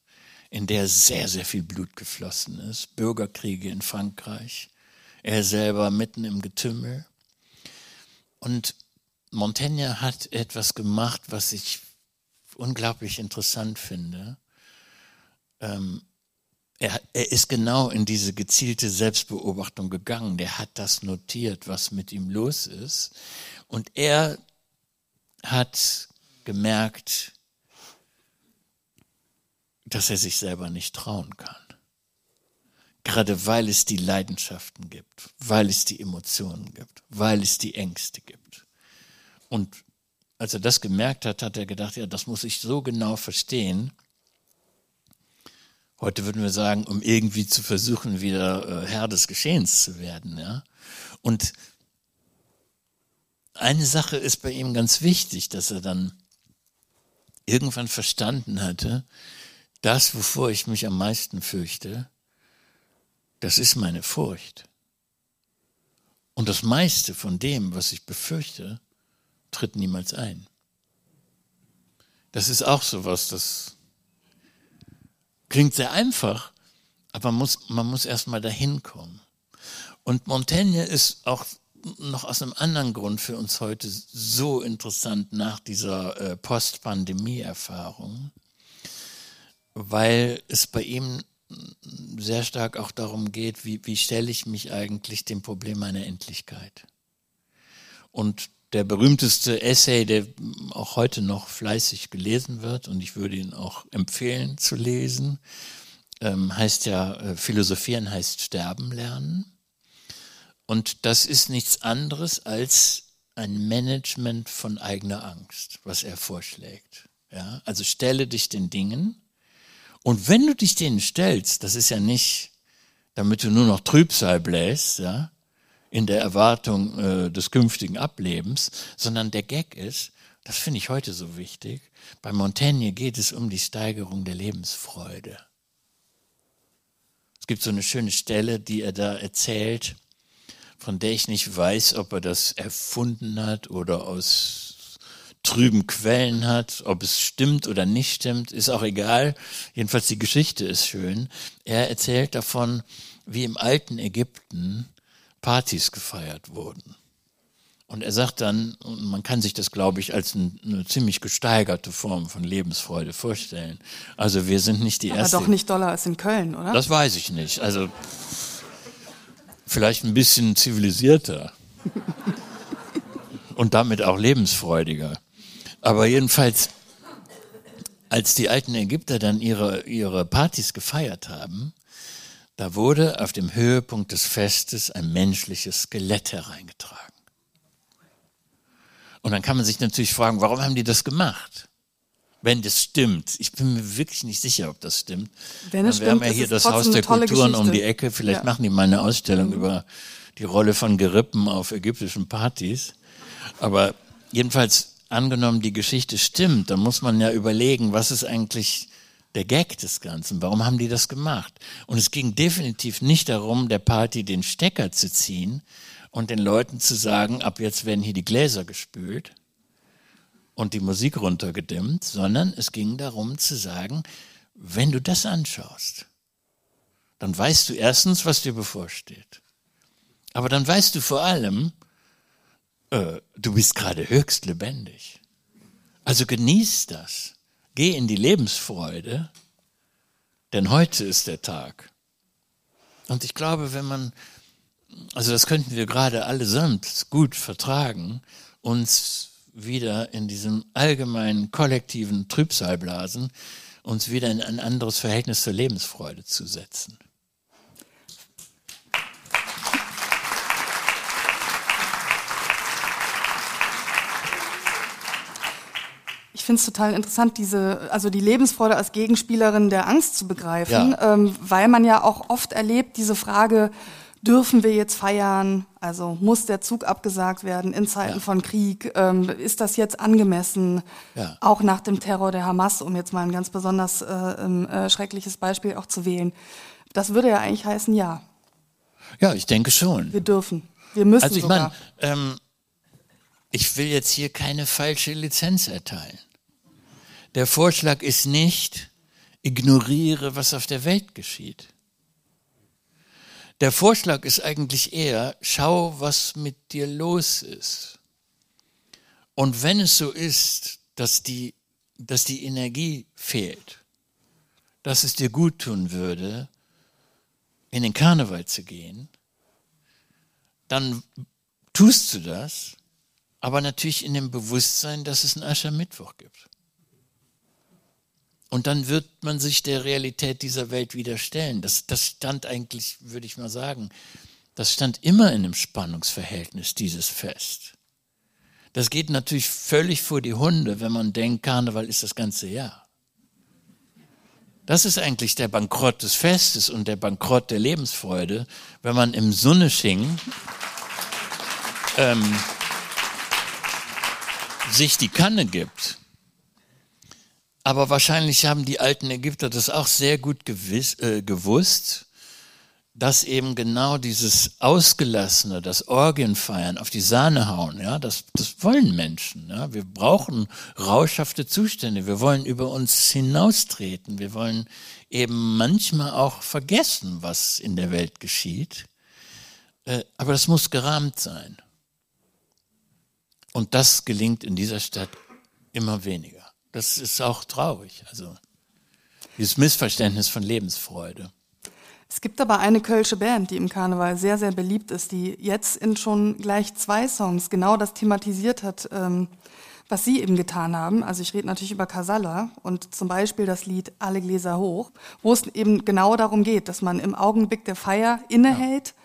in der sehr, sehr viel Blut geflossen ist, Bürgerkriege in Frankreich, er selber mitten im Getümmel. Und Montaigne hat etwas gemacht, was ich unglaublich interessant finde. Ähm, er, er, ist genau in diese gezielte Selbstbeobachtung gegangen. Der hat das notiert, was mit ihm los ist. Und er hat gemerkt, dass er sich selber nicht trauen kann. Gerade weil es die Leidenschaften gibt, weil es die Emotionen gibt, weil es die Ängste gibt. Und als er das gemerkt hat, hat er gedacht, ja, das muss ich so genau verstehen. Heute würden wir sagen, um irgendwie zu versuchen, wieder äh, Herr des Geschehens zu werden. Ja? Und eine Sache ist bei ihm ganz wichtig, dass er dann irgendwann verstanden hatte, das, wovor ich mich am meisten fürchte, das ist meine Furcht. Und das meiste von dem, was ich befürchte, tritt niemals ein. Das ist auch sowas, das klingt sehr einfach, aber man muss, man muss erstmal dahin kommen. Und Montaigne ist auch noch aus einem anderen Grund für uns heute so interessant nach dieser äh, Post-Pandemie-Erfahrung, weil es bei ihm sehr stark auch darum geht, wie, wie stelle ich mich eigentlich dem Problem meiner Endlichkeit. Und der berühmteste Essay, der auch heute noch fleißig gelesen wird, und ich würde ihn auch empfehlen zu lesen, ähm, heißt ja, äh, Philosophieren heißt Sterben lernen. Und das ist nichts anderes als ein Management von eigener Angst, was er vorschlägt. Ja, also stelle dich den Dingen. Und wenn du dich denen stellst, das ist ja nicht, damit du nur noch Trübsal bläst, ja, in der Erwartung äh, des künftigen Ablebens, sondern der Gag ist, das finde ich heute so wichtig, bei Montaigne geht es um die Steigerung der Lebensfreude. Es gibt so eine schöne Stelle, die er da erzählt, von der ich nicht weiß, ob er das erfunden hat oder aus trüben Quellen hat, ob es stimmt oder nicht stimmt, ist auch egal. Jedenfalls die Geschichte ist schön. Er erzählt davon, wie im alten Ägypten Partys gefeiert wurden. Und er sagt dann, und man kann sich das, glaube ich, als eine ziemlich gesteigerte Form von Lebensfreude vorstellen. Also wir sind nicht die Aber erste. doch nicht doller als in Köln, oder? Das weiß ich nicht. Also vielleicht ein bisschen zivilisierter und damit auch lebensfreudiger. Aber jedenfalls, als die alten Ägypter dann ihre, ihre Partys gefeiert haben, da wurde auf dem Höhepunkt des Festes ein menschliches Skelett hereingetragen. Und dann kann man sich natürlich fragen, warum haben die das gemacht? Wenn das stimmt. Ich bin mir wirklich nicht sicher, ob das stimmt. Wenn es wir haben stimmt, ja ist hier das Haus der Kulturen um Geschichte. die Ecke. Vielleicht Ja. machen die mal eine Ausstellung über die Rolle von Gerippen auf ägyptischen Partys. Aber jedenfalls angenommen, die Geschichte stimmt, dann muss man ja überlegen, was ist eigentlich der Gag des Ganzen? Warum haben die das gemacht? Und es ging definitiv nicht darum, der Party den Stecker zu ziehen und den Leuten zu sagen, ab jetzt werden hier die Gläser gespült und die Musik runtergedimmt, sondern es ging darum zu sagen, wenn du das anschaust, dann weißt du erstens, was dir bevorsteht. Aber dann weißt du vor allem, äh, du bist gerade höchst lebendig. Also genieß das. Geh in die Lebensfreude, denn heute ist der Tag. Und ich glaube, wenn man, also das könnten wir gerade allesamt gut vertragen, uns wieder in diesem allgemeinen kollektiven Trübsalblasen, uns wieder in ein anderes Verhältnis zur Lebensfreude zu setzen. Finde es total interessant, diese, also die Lebensfreude als Gegenspielerin der Angst zu begreifen, Ja. ähm, weil man ja auch oft erlebt, diese Frage, dürfen wir jetzt feiern? Also muss der Zug abgesagt werden in Zeiten Ja. von Krieg? Ähm, ist das jetzt angemessen? Ja. Auch nach dem Terror der Hamas, um jetzt mal ein ganz besonders äh, ähm, äh, schreckliches Beispiel auch zu wählen. Das würde ja eigentlich heißen, ja, Ja, ich denke schon. wir dürfen. Wir müssen Also ich meine, ähm, ich will jetzt hier keine falsche Lizenz erteilen. Der Vorschlag ist nicht, ignoriere, was auf der Welt geschieht. Der Vorschlag ist eigentlich eher, schau, was mit dir los ist. Und wenn es so ist, dass die, dass die Energie fehlt, dass es dir gut tun würde, in den Karneval zu gehen, dann tust du das, aber natürlich in dem Bewusstsein, dass es einen Aschermittwoch gibt. Und dann wird man sich der Realität dieser Welt wieder stellen. Das, das stand eigentlich, würde ich mal sagen, das stand immer in einem Spannungsverhältnis, dieses Fest. Das geht natürlich völlig vor die Hunde, wenn man denkt, Karneval ist das ganze Jahr. Das ist eigentlich der Bankrott des Festes und der Bankrott der Lebensfreude, wenn man im Sunnesching ähm, sich die Kanne gibt. Aber wahrscheinlich haben die alten Ägypter das auch sehr gut gewiss, äh, gewusst dass eben genau dieses Ausgelassene, das Orgienfeiern, auf die Sahne hauen, ja, das, das wollen Menschen. Ja. Wir brauchen rauschhafte Zustände. Wir wollen über uns hinaustreten. Wir wollen eben manchmal auch vergessen, was in der Welt geschieht. Äh, aber das muss gerahmt sein. Und das gelingt in dieser Stadt immer weniger. Das ist auch traurig. Also dieses Missverständnis von Lebensfreude. Es gibt aber eine kölsche Band, die im Karneval sehr, sehr beliebt ist, die jetzt in schon gleich zwei Songs genau das thematisiert hat, ähm, was Sie eben getan haben. Also ich rede natürlich über Casalla und zum Beispiel das Lied Alle Gläser hoch, wo es eben genau darum geht, dass man im Augenblick der Feier innehält, ja.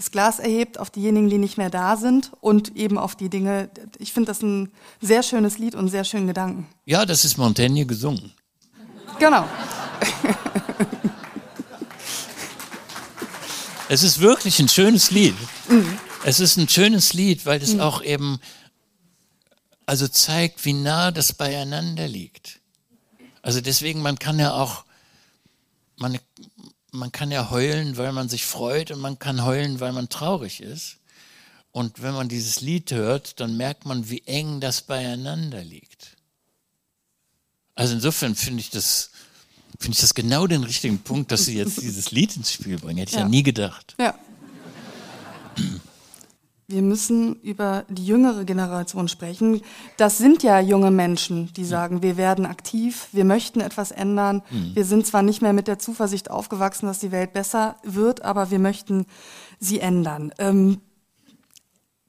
Das Glas erhebt auf diejenigen, die nicht mehr da sind und eben auf die Dinge. Ich finde das ein sehr schönes Lied und sehr schönen Gedanken. Ja, das ist Montaigne gesungen. Genau. Es ist wirklich ein schönes Lied. Mhm. Es ist ein schönes Lied, weil es mhm. auch eben also zeigt, wie nah das beieinander liegt. Also deswegen, man kann ja auch, man, man kann ja heulen, weil man sich freut und man kann heulen, weil man traurig ist. Und wenn man dieses Lied hört, dann merkt man, wie eng das beieinander liegt. Also insofern finde ich das finde ich das genau den richtigen Punkt, dass Sie jetzt dieses Lied ins Spiel bringen. Hätte ich ja, ja nie gedacht. Ja. Wir müssen über die jüngere Generation sprechen. Das sind ja junge Menschen, die sagen, wir werden aktiv, wir möchten etwas ändern. Mhm. Wir sind zwar nicht mehr mit der Zuversicht aufgewachsen, dass die Welt besser wird, aber wir möchten sie ändern. Ähm,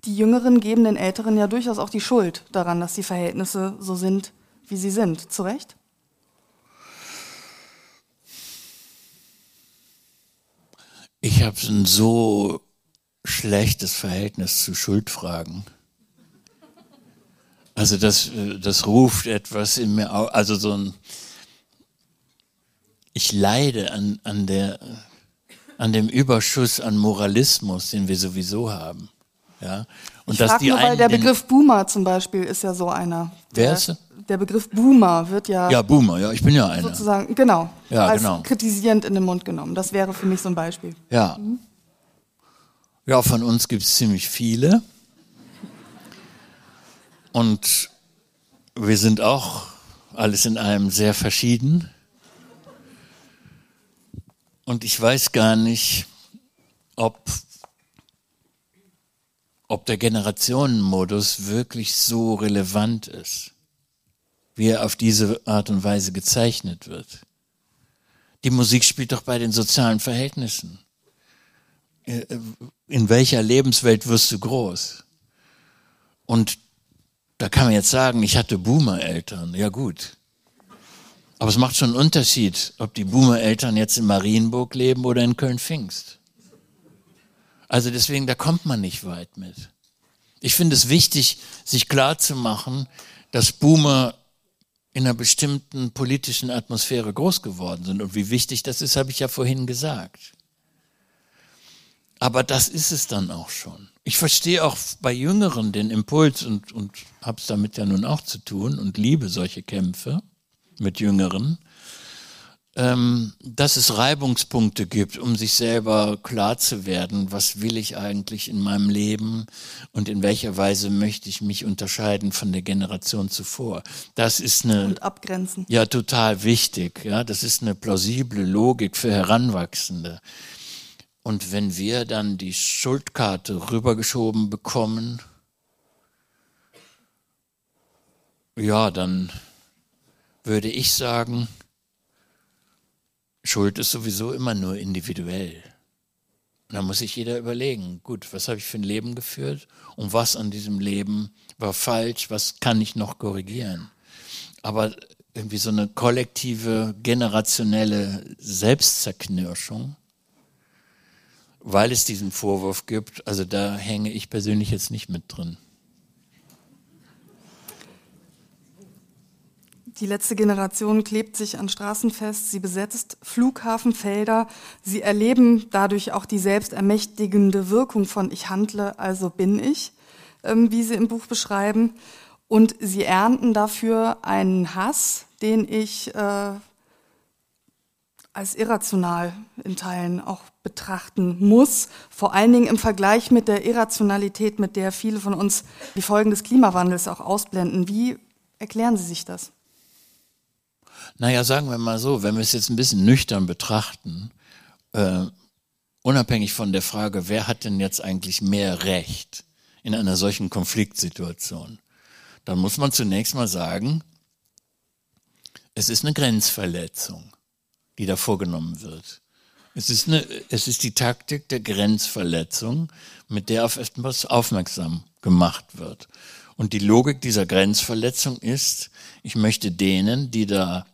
die Jüngeren geben den Älteren ja durchaus auch die Schuld daran, dass die Verhältnisse so sind, wie sie sind. Zu Recht? Ich habe so schlechtes Verhältnis zu Schuldfragen. Also das, das ruft etwas in mir auf, also so ein, ich leide an, an, der, an dem Überschuss an Moralismus, den wir sowieso haben. Ja? Und ich dass die nur, weil der Begriff Boomer zum Beispiel ist ja so einer. Wer ist? der Begriff Boomer wird ja. Ja, Boomer, ja, ich bin ja einer. Sozusagen, genau. Ja, als genau. kritisierend in den Mund genommen. Das wäre für mich so ein Beispiel. Ja. Mhm. Ja, von uns gibt es ziemlich viele. Und wir sind auch alles in allem sehr verschieden. Und ich weiß gar nicht, ob, ob der Generationenmodus wirklich so relevant ist wie er auf diese Art und Weise gezeichnet wird. Die Musik spielt doch bei den sozialen Verhältnissen. Äh, in welcher Lebenswelt wirst du groß? Und da kann man jetzt sagen, ich hatte Boomer-Eltern. Ja gut. Aber es macht schon einen Unterschied, ob die Boomer-Eltern jetzt in Marienburg leben oder in Köln-Pfingst. Also deswegen, da kommt man nicht weit mit. Ich finde es wichtig, sich klar zu machen, dass Boomer in einer bestimmten politischen Atmosphäre groß geworden sind. Und wie wichtig das ist, habe ich ja vorhin gesagt. Aber das ist es dann auch schon. Ich verstehe auch bei Jüngeren den Impuls und, und habe es damit ja nun auch zu tun und liebe solche Kämpfe mit Jüngeren ähm, dass es Reibungspunkte gibt, um sich selber klar zu werden, was will ich eigentlich in meinem Leben und in welcher Weise möchte ich mich unterscheiden von der Generation zuvor. Das ist eine und abgrenzen. Ja, total wichtig. Ja, das ist eine plausible Logik für Heranwachsende. Und wenn wir dann die Schuldkarte rübergeschoben bekommen, ja, dann würde ich sagen, Schuld ist sowieso immer nur individuell. Und da muss sich jeder überlegen, gut, was habe ich für ein Leben geführt und was an diesem Leben war falsch, was kann ich noch korrigieren. Aber irgendwie so eine kollektive, generationelle Selbstzerknirschung, weil es diesen Vorwurf gibt. Also da hänge ich persönlich jetzt nicht mit drin. Die letzte Generation klebt sich an Straßen fest, sie besetzt Flughafenfelder, sie erleben dadurch auch die selbstermächtigende Wirkung von ich handle, also bin ich, ähm, wie sie im Buch beschreiben. Und sie ernten dafür einen Hass, den ich äh, als irrational in Teilen auch betrachten muss, vor allen Dingen im Vergleich mit der Irrationalität, mit der viele von uns die Folgen des Klimawandels auch ausblenden. Wie erklären Sie sich das? Naja, sagen wir mal so, wenn wir es jetzt ein bisschen nüchtern betrachten, äh, unabhängig von der Frage, wer hat denn jetzt eigentlich mehr Recht in einer solchen Konfliktsituation, dann muss man zunächst mal sagen, es ist eine Grenzverletzung die da vorgenommen wird. Es ist, eine, es ist die Taktik der Grenzverletzung, mit der auf etwas aufmerksam gemacht wird. Und die Logik dieser Grenzverletzung ist, ich möchte denen, die da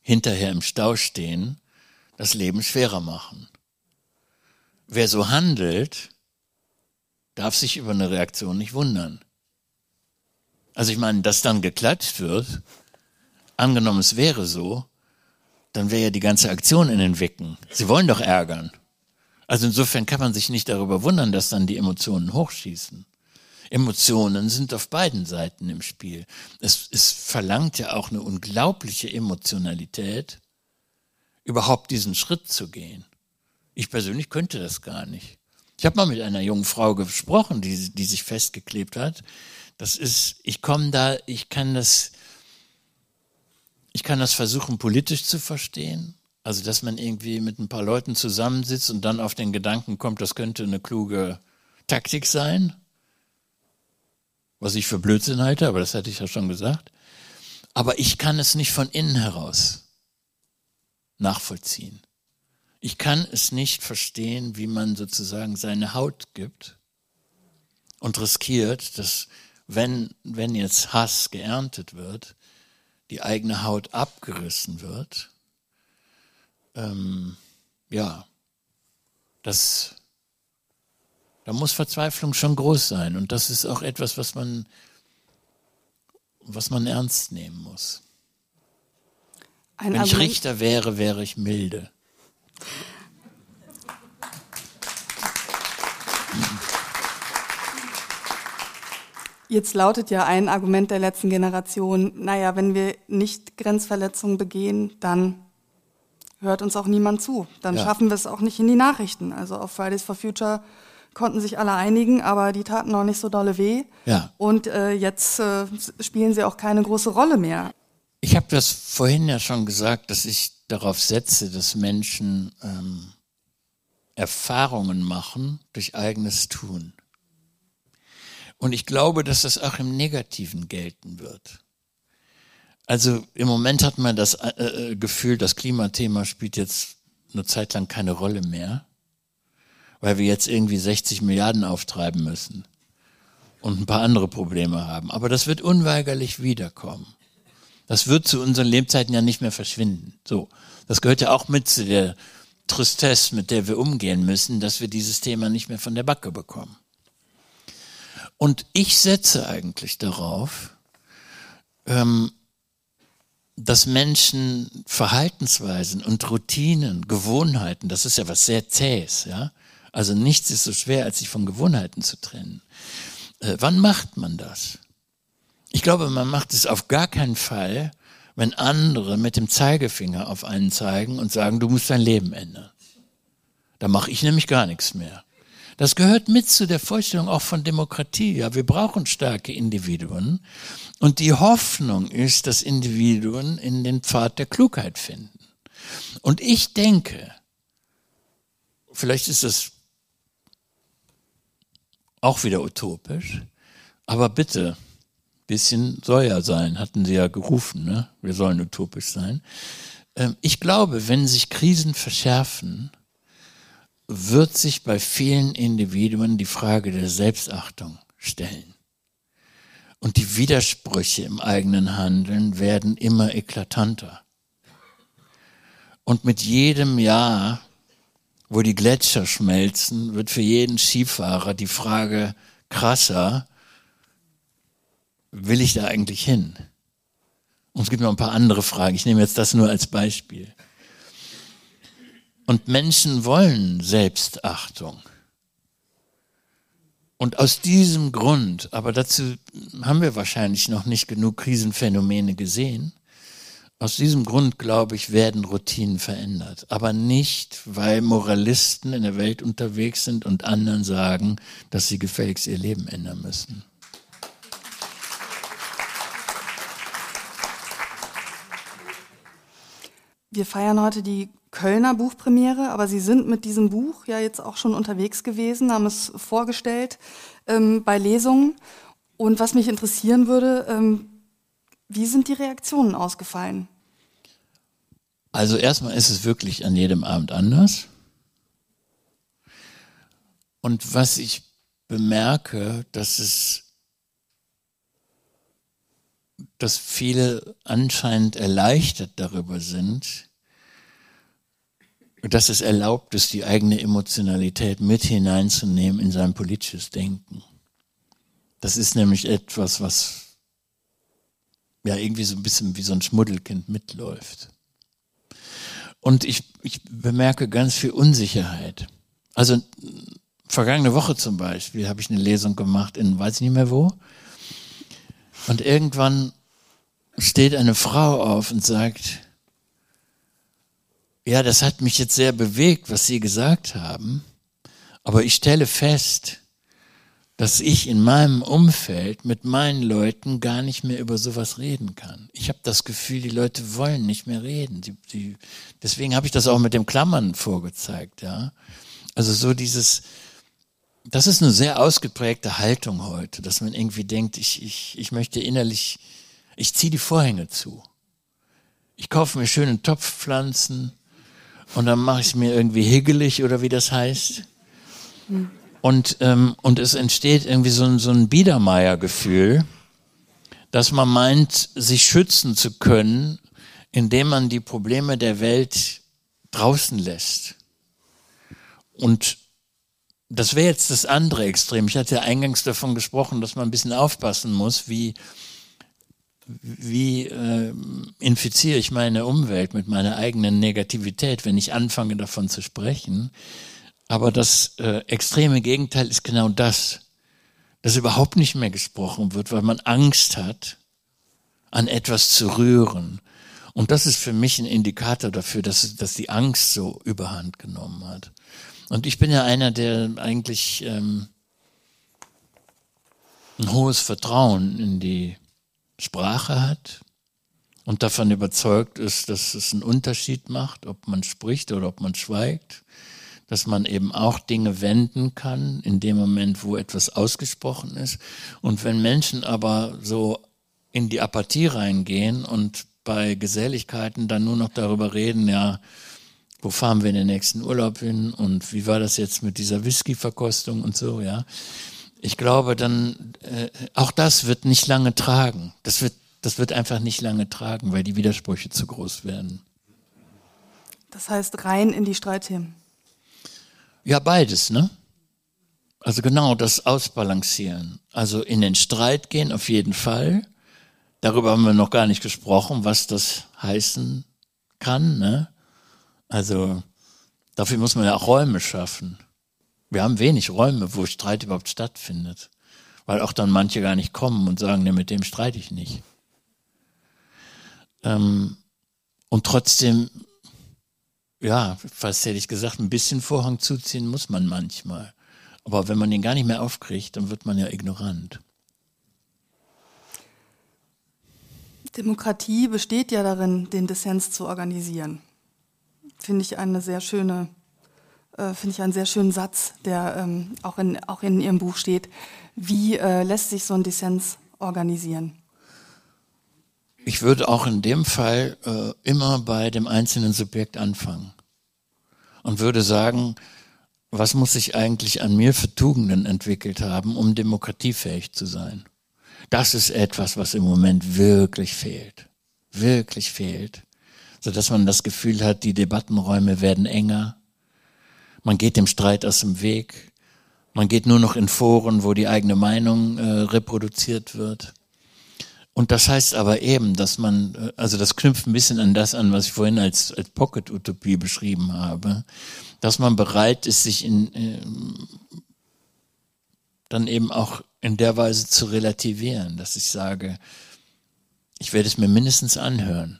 hinterher im Stau stehen, das Leben schwerer machen. Wer so handelt, darf sich über eine Reaktion nicht wundern. Also ich meine, dass dann geklatscht wird, angenommen es wäre so, dann wäre ja die ganze Aktion in den Wicken. Sie wollen doch ärgern. Also insofern kann man sich nicht darüber wundern, dass dann die Emotionen hochschießen. Emotionen sind auf beiden Seiten im Spiel. Es, es verlangt ja auch eine unglaubliche Emotionalität, überhaupt diesen Schritt zu gehen. Ich persönlich könnte das gar nicht. Ich habe mal mit einer jungen Frau gesprochen, die, die sich festgeklebt hat. Das ist, ich komme da, ich kann das, ich kann das versuchen, politisch zu verstehen. Also, dass man irgendwie mit ein paar Leuten zusammensitzt und dann auf den Gedanken kommt, das könnte eine kluge Taktik sein. Was ich für Blödsinn halte, aber das hatte ich ja schon gesagt. Aber ich kann es nicht von innen heraus nachvollziehen. Ich kann es nicht verstehen, wie man sozusagen seine Haut gibt und riskiert, dass wenn, wenn jetzt Hass geerntet wird, die eigene Haut abgerissen wird, ähm, ja, das, da muss Verzweiflung schon groß sein. Und das ist auch etwas, was man, was man ernst nehmen muss. Ein Wenn ich Richter wäre, wäre ich milde. Jetzt lautet ja ein Argument der letzten Generation, naja, wenn wir nicht Grenzverletzungen begehen, dann hört uns auch niemand zu. Dann ja. schaffen wir es auch nicht in die Nachrichten. Also auf Fridays for Future konnten sich alle einigen, aber die taten noch nicht so dolle weh. Ja. Und äh, jetzt äh, spielen sie auch keine große Rolle mehr. Ich habe das vorhin ja schon gesagt, dass ich darauf setze, dass Menschen ähm, Erfahrungen machen durch eigenes Tun. Und ich glaube, dass das auch im Negativen gelten wird. Also im Moment hat man das äh, äh, Gefühl, das Klimathema spielt jetzt eine Zeit lang keine Rolle mehr, weil wir jetzt irgendwie 60 Milliarden auftreiben müssen und ein paar andere Probleme haben. Aber das wird unweigerlich wiederkommen. Das wird zu unseren Lebzeiten ja nicht mehr verschwinden. So, das gehört ja auch mit zu der Tristesse, mit der wir umgehen müssen, dass wir dieses Thema nicht mehr von der Backe bekommen. Und ich setze eigentlich darauf, ähm, dass Menschen Verhaltensweisen und Routinen, Gewohnheiten, das ist ja was sehr zähes, ja. Also nichts ist so schwer, als sich von Gewohnheiten zu trennen. Äh, wann macht man das? Ich glaube, man macht es auf gar keinen Fall, wenn andere mit dem Zeigefinger auf einen zeigen und sagen, du musst dein Leben ändern. Da mache ich nämlich gar nichts mehr. Das gehört mit zu der Vorstellung auch von Demokratie. Ja, wir brauchen starke Individuen. Und die Hoffnung ist, dass Individuen in den Pfad der Klugheit finden. Und ich denke, vielleicht ist das auch wieder utopisch, aber bitte, bisschen soll ja sein, hatten sie ja gerufen, ne? wir sollen utopisch sein. Ähm, ich glaube, wenn sich Krisen verschärfen, wird sich bei vielen Individuen die Frage der Selbstachtung stellen. Und die Widersprüche im eigenen Handeln werden immer eklatanter. Und mit jedem Jahr, wo die Gletscher schmelzen, wird für jeden Skifahrer die Frage krasser, will ich da eigentlich hin? Und es gibt noch ein paar andere Fragen. Ich nehme jetzt das nur als Beispiel. Und Menschen wollen Selbstachtung. Und aus diesem Grund, aber dazu haben wir wahrscheinlich noch nicht genug Krisenphänomene gesehen, aus diesem Grund, glaube ich, werden Routinen verändert. Aber nicht, weil Moralisten in der Welt unterwegs sind und anderen sagen, dass sie gefälligst ihr Leben ändern müssen. Wir feiern heute die Kölner Buchpremiere, aber Sie sind mit diesem Buch ja jetzt auch schon unterwegs gewesen, haben es vorgestellt ähm, bei Lesungen. Und was mich interessieren würde, ähm, wie sind die Reaktionen ausgefallen? Also erstmal ist es wirklich an jedem Abend anders. Und was ich bemerke, dass es dass viele anscheinend erleichtert darüber sind, dass es erlaubt ist, die eigene Emotionalität mit hineinzunehmen in sein politisches Denken. Das ist nämlich etwas, was ja irgendwie so ein bisschen wie so ein Schmuddelkind mitläuft. Und ich, ich bemerke ganz viel Unsicherheit. Also vergangene Woche zum Beispiel habe ich eine Lesung gemacht in weiß ich nicht mehr wo. Und irgendwann steht eine Frau auf und sagt, ja, das hat mich jetzt sehr bewegt, was Sie gesagt haben, aber ich stelle fest, dass ich in meinem Umfeld mit meinen Leuten gar nicht mehr über sowas reden kann. Ich habe das Gefühl, die Leute wollen nicht mehr reden. Die, die, deswegen habe ich das auch mit dem Klammern vorgezeigt. Ja, also so dieses, das ist eine sehr ausgeprägte Haltung heute, dass man irgendwie denkt, ich, ich, ich möchte innerlich, ich ziehe die Vorhänge zu. Ich kaufe mir schöne Topfpflanzen und dann mache ich es mir irgendwie higgelig oder wie das heißt. Und, ähm, und es entsteht irgendwie so ein, so ein Biedermeier-Gefühl, dass man meint, sich schützen zu können, indem man die Probleme der Welt draußen lässt. Und das wäre jetzt das andere Extrem. Ich hatte ja eingangs davon gesprochen, dass man ein bisschen aufpassen muss, wie, wie äh, infiziere ich meine Umwelt mit meiner eigenen Negativität, wenn ich anfange davon zu sprechen. Aber das äh, extreme Gegenteil ist genau das, dass überhaupt nicht mehr gesprochen wird, weil man Angst hat, an etwas zu rühren. Und das ist für mich ein Indikator dafür, dass, dass die Angst so überhand genommen hat. Und ich bin ja einer, der eigentlich ähm, ein hohes Vertrauen in die Sprache hat und davon überzeugt ist, dass es einen Unterschied macht, ob man spricht oder ob man schweigt, dass man eben auch Dinge wenden kann in dem Moment, wo etwas ausgesprochen ist. Und wenn Menschen aber so in die Apathie reingehen und bei Geselligkeiten dann nur noch darüber reden, ja, wo fahren wir in den nächsten Urlaub hin und wie war das jetzt mit dieser Whisky-Verkostung und so, ja. Ich glaube, dann äh, auch das wird nicht lange tragen. Das wird, das wird einfach nicht lange tragen, weil die Widersprüche zu groß werden. Das heißt rein in die Streitthemen. Ja, beides, ne? Also genau das Ausbalancieren. Also in den Streit gehen auf jeden Fall. Darüber haben wir noch gar nicht gesprochen, was das heißen kann, ne? Also dafür muss man ja auch Räume schaffen. Wir haben wenig Räume, wo Streit überhaupt stattfindet. Weil auch dann manche gar nicht kommen und sagen, ne, mit dem streite ich nicht. Ähm, und trotzdem, ja, fast hätte ich gesagt, ein bisschen Vorhang zuziehen muss man manchmal. Aber wenn man den gar nicht mehr aufkriegt, dann wird man ja ignorant. Demokratie besteht ja darin, den Dissens zu organisieren finde ich eine sehr schöne, äh, finde ich einen sehr schönen Satz, der ähm, auch, in, auch in Ihrem Buch steht. Wie äh, lässt sich so ein Dissens organisieren? Ich würde auch in dem Fall äh, immer bei dem einzelnen Subjekt anfangen und würde sagen, was muss sich eigentlich an mir für Tugenden entwickelt haben, um demokratiefähig zu sein? Das ist etwas, was im Moment wirklich fehlt. Wirklich fehlt so dass man das Gefühl hat, die Debattenräume werden enger. Man geht dem Streit aus dem Weg. Man geht nur noch in Foren, wo die eigene Meinung äh, reproduziert wird. Und das heißt aber eben, dass man, also das knüpft ein bisschen an das an, was ich vorhin als, als Pocket-Utopie beschrieben habe, dass man bereit ist, sich in, äh, dann eben auch in der Weise zu relativieren, dass ich sage, ich werde es mir mindestens anhören.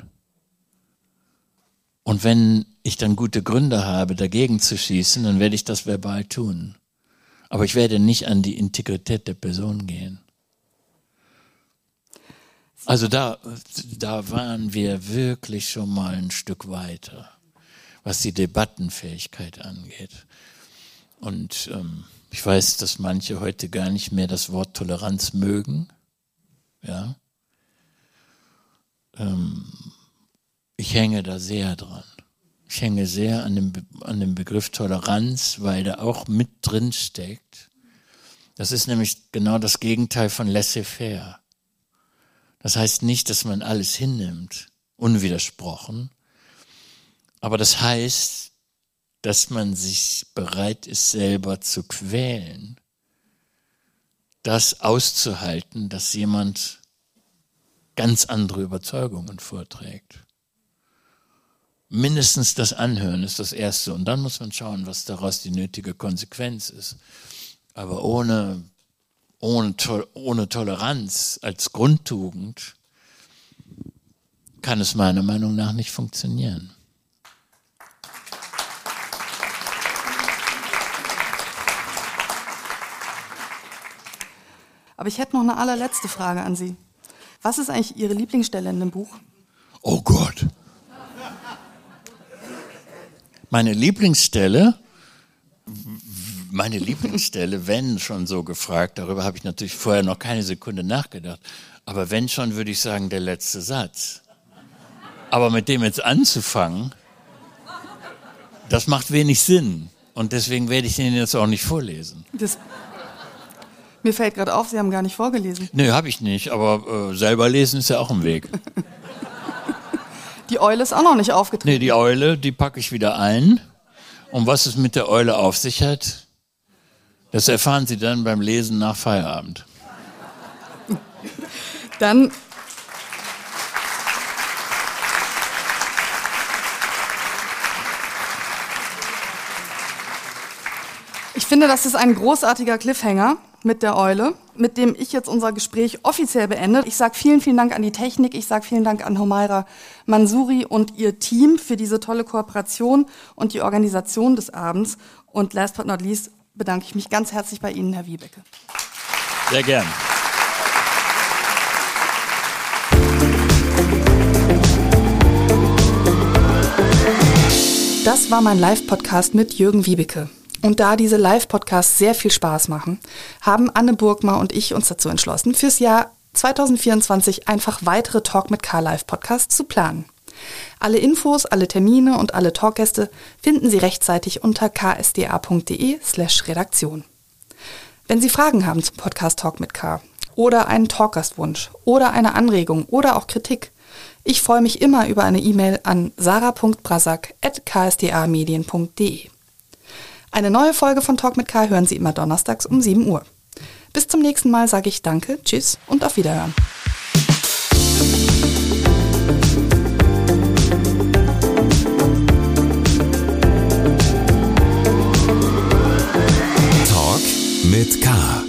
Und wenn ich dann gute Gründe habe, dagegen zu schießen, dann werde ich das verbal tun. Aber ich werde nicht an die Integrität der Person gehen. Also da, da waren wir wirklich schon mal ein Stück weiter, was die Debattenfähigkeit angeht. Und ähm, ich weiß, dass manche heute gar nicht mehr das Wort Toleranz mögen. Ja. Ähm, ich hänge da sehr dran. Ich hänge sehr an dem, an dem Begriff Toleranz, weil da auch mit drin steckt. Das ist nämlich genau das Gegenteil von laissez-faire. Das heißt nicht, dass man alles hinnimmt, unwidersprochen. Aber das heißt, dass man sich bereit ist, selber zu quälen, das auszuhalten, dass jemand ganz andere Überzeugungen vorträgt. Mindestens das Anhören ist das Erste und dann muss man schauen, was daraus die nötige Konsequenz ist. Aber ohne ohne, ohne Toleranz als Grundtugend kann es meiner Meinung nach nicht funktionieren. Aber ich hätte noch eine allerletzte Frage an Sie. Was ist eigentlich Ihre Lieblingsstelle in dem Buch? Oh Gott. Meine Lieblingsstelle meine Lieblingsstelle, wenn schon so gefragt, darüber habe ich natürlich vorher noch keine Sekunde nachgedacht, aber wenn schon, würde ich sagen, der letzte Satz. Aber mit dem jetzt anzufangen, das macht wenig Sinn. Und deswegen werde ich den jetzt auch nicht vorlesen. Das, mir fällt gerade auf, Sie haben gar nicht vorgelesen. Nee, habe ich nicht, aber äh, selber lesen ist ja auch ein Weg. Die Eule ist auch noch nicht aufgetreten. Nee, die Eule, die packe ich wieder ein. Und was es mit der Eule auf sich hat, das erfahren Sie dann beim Lesen nach Feierabend. Dann Ich finde, das ist ein großartiger Cliffhanger mit der Eule, mit dem ich jetzt unser Gespräch offiziell beende. Ich sage vielen, vielen Dank an die Technik. Ich sage vielen Dank an Homaira Mansuri und ihr Team für diese tolle Kooperation und die Organisation des Abends. Und last but not least bedanke ich mich ganz herzlich bei Ihnen, Herr Wiebecke. Sehr gern. Das war mein Live-Podcast mit Jürgen Wiebeke. Und da diese Live-Podcasts sehr viel Spaß machen, haben Anne Burgmar und ich uns dazu entschlossen, fürs Jahr 2024 einfach weitere Talk mit K Live-Podcasts zu planen. Alle Infos, alle Termine und alle Talkgäste finden Sie rechtzeitig unter ksda.de slash Redaktion. Wenn Sie Fragen haben zum Podcast Talk mit K oder einen Talkgastwunsch oder eine Anregung oder auch Kritik, ich freue mich immer über eine E-Mail an sarah.brasak.ksda-medien.de. Eine neue Folge von Talk mit K hören Sie immer donnerstags um 7 Uhr. Bis zum nächsten Mal sage ich Danke, Tschüss und auf Wiederhören. mit K.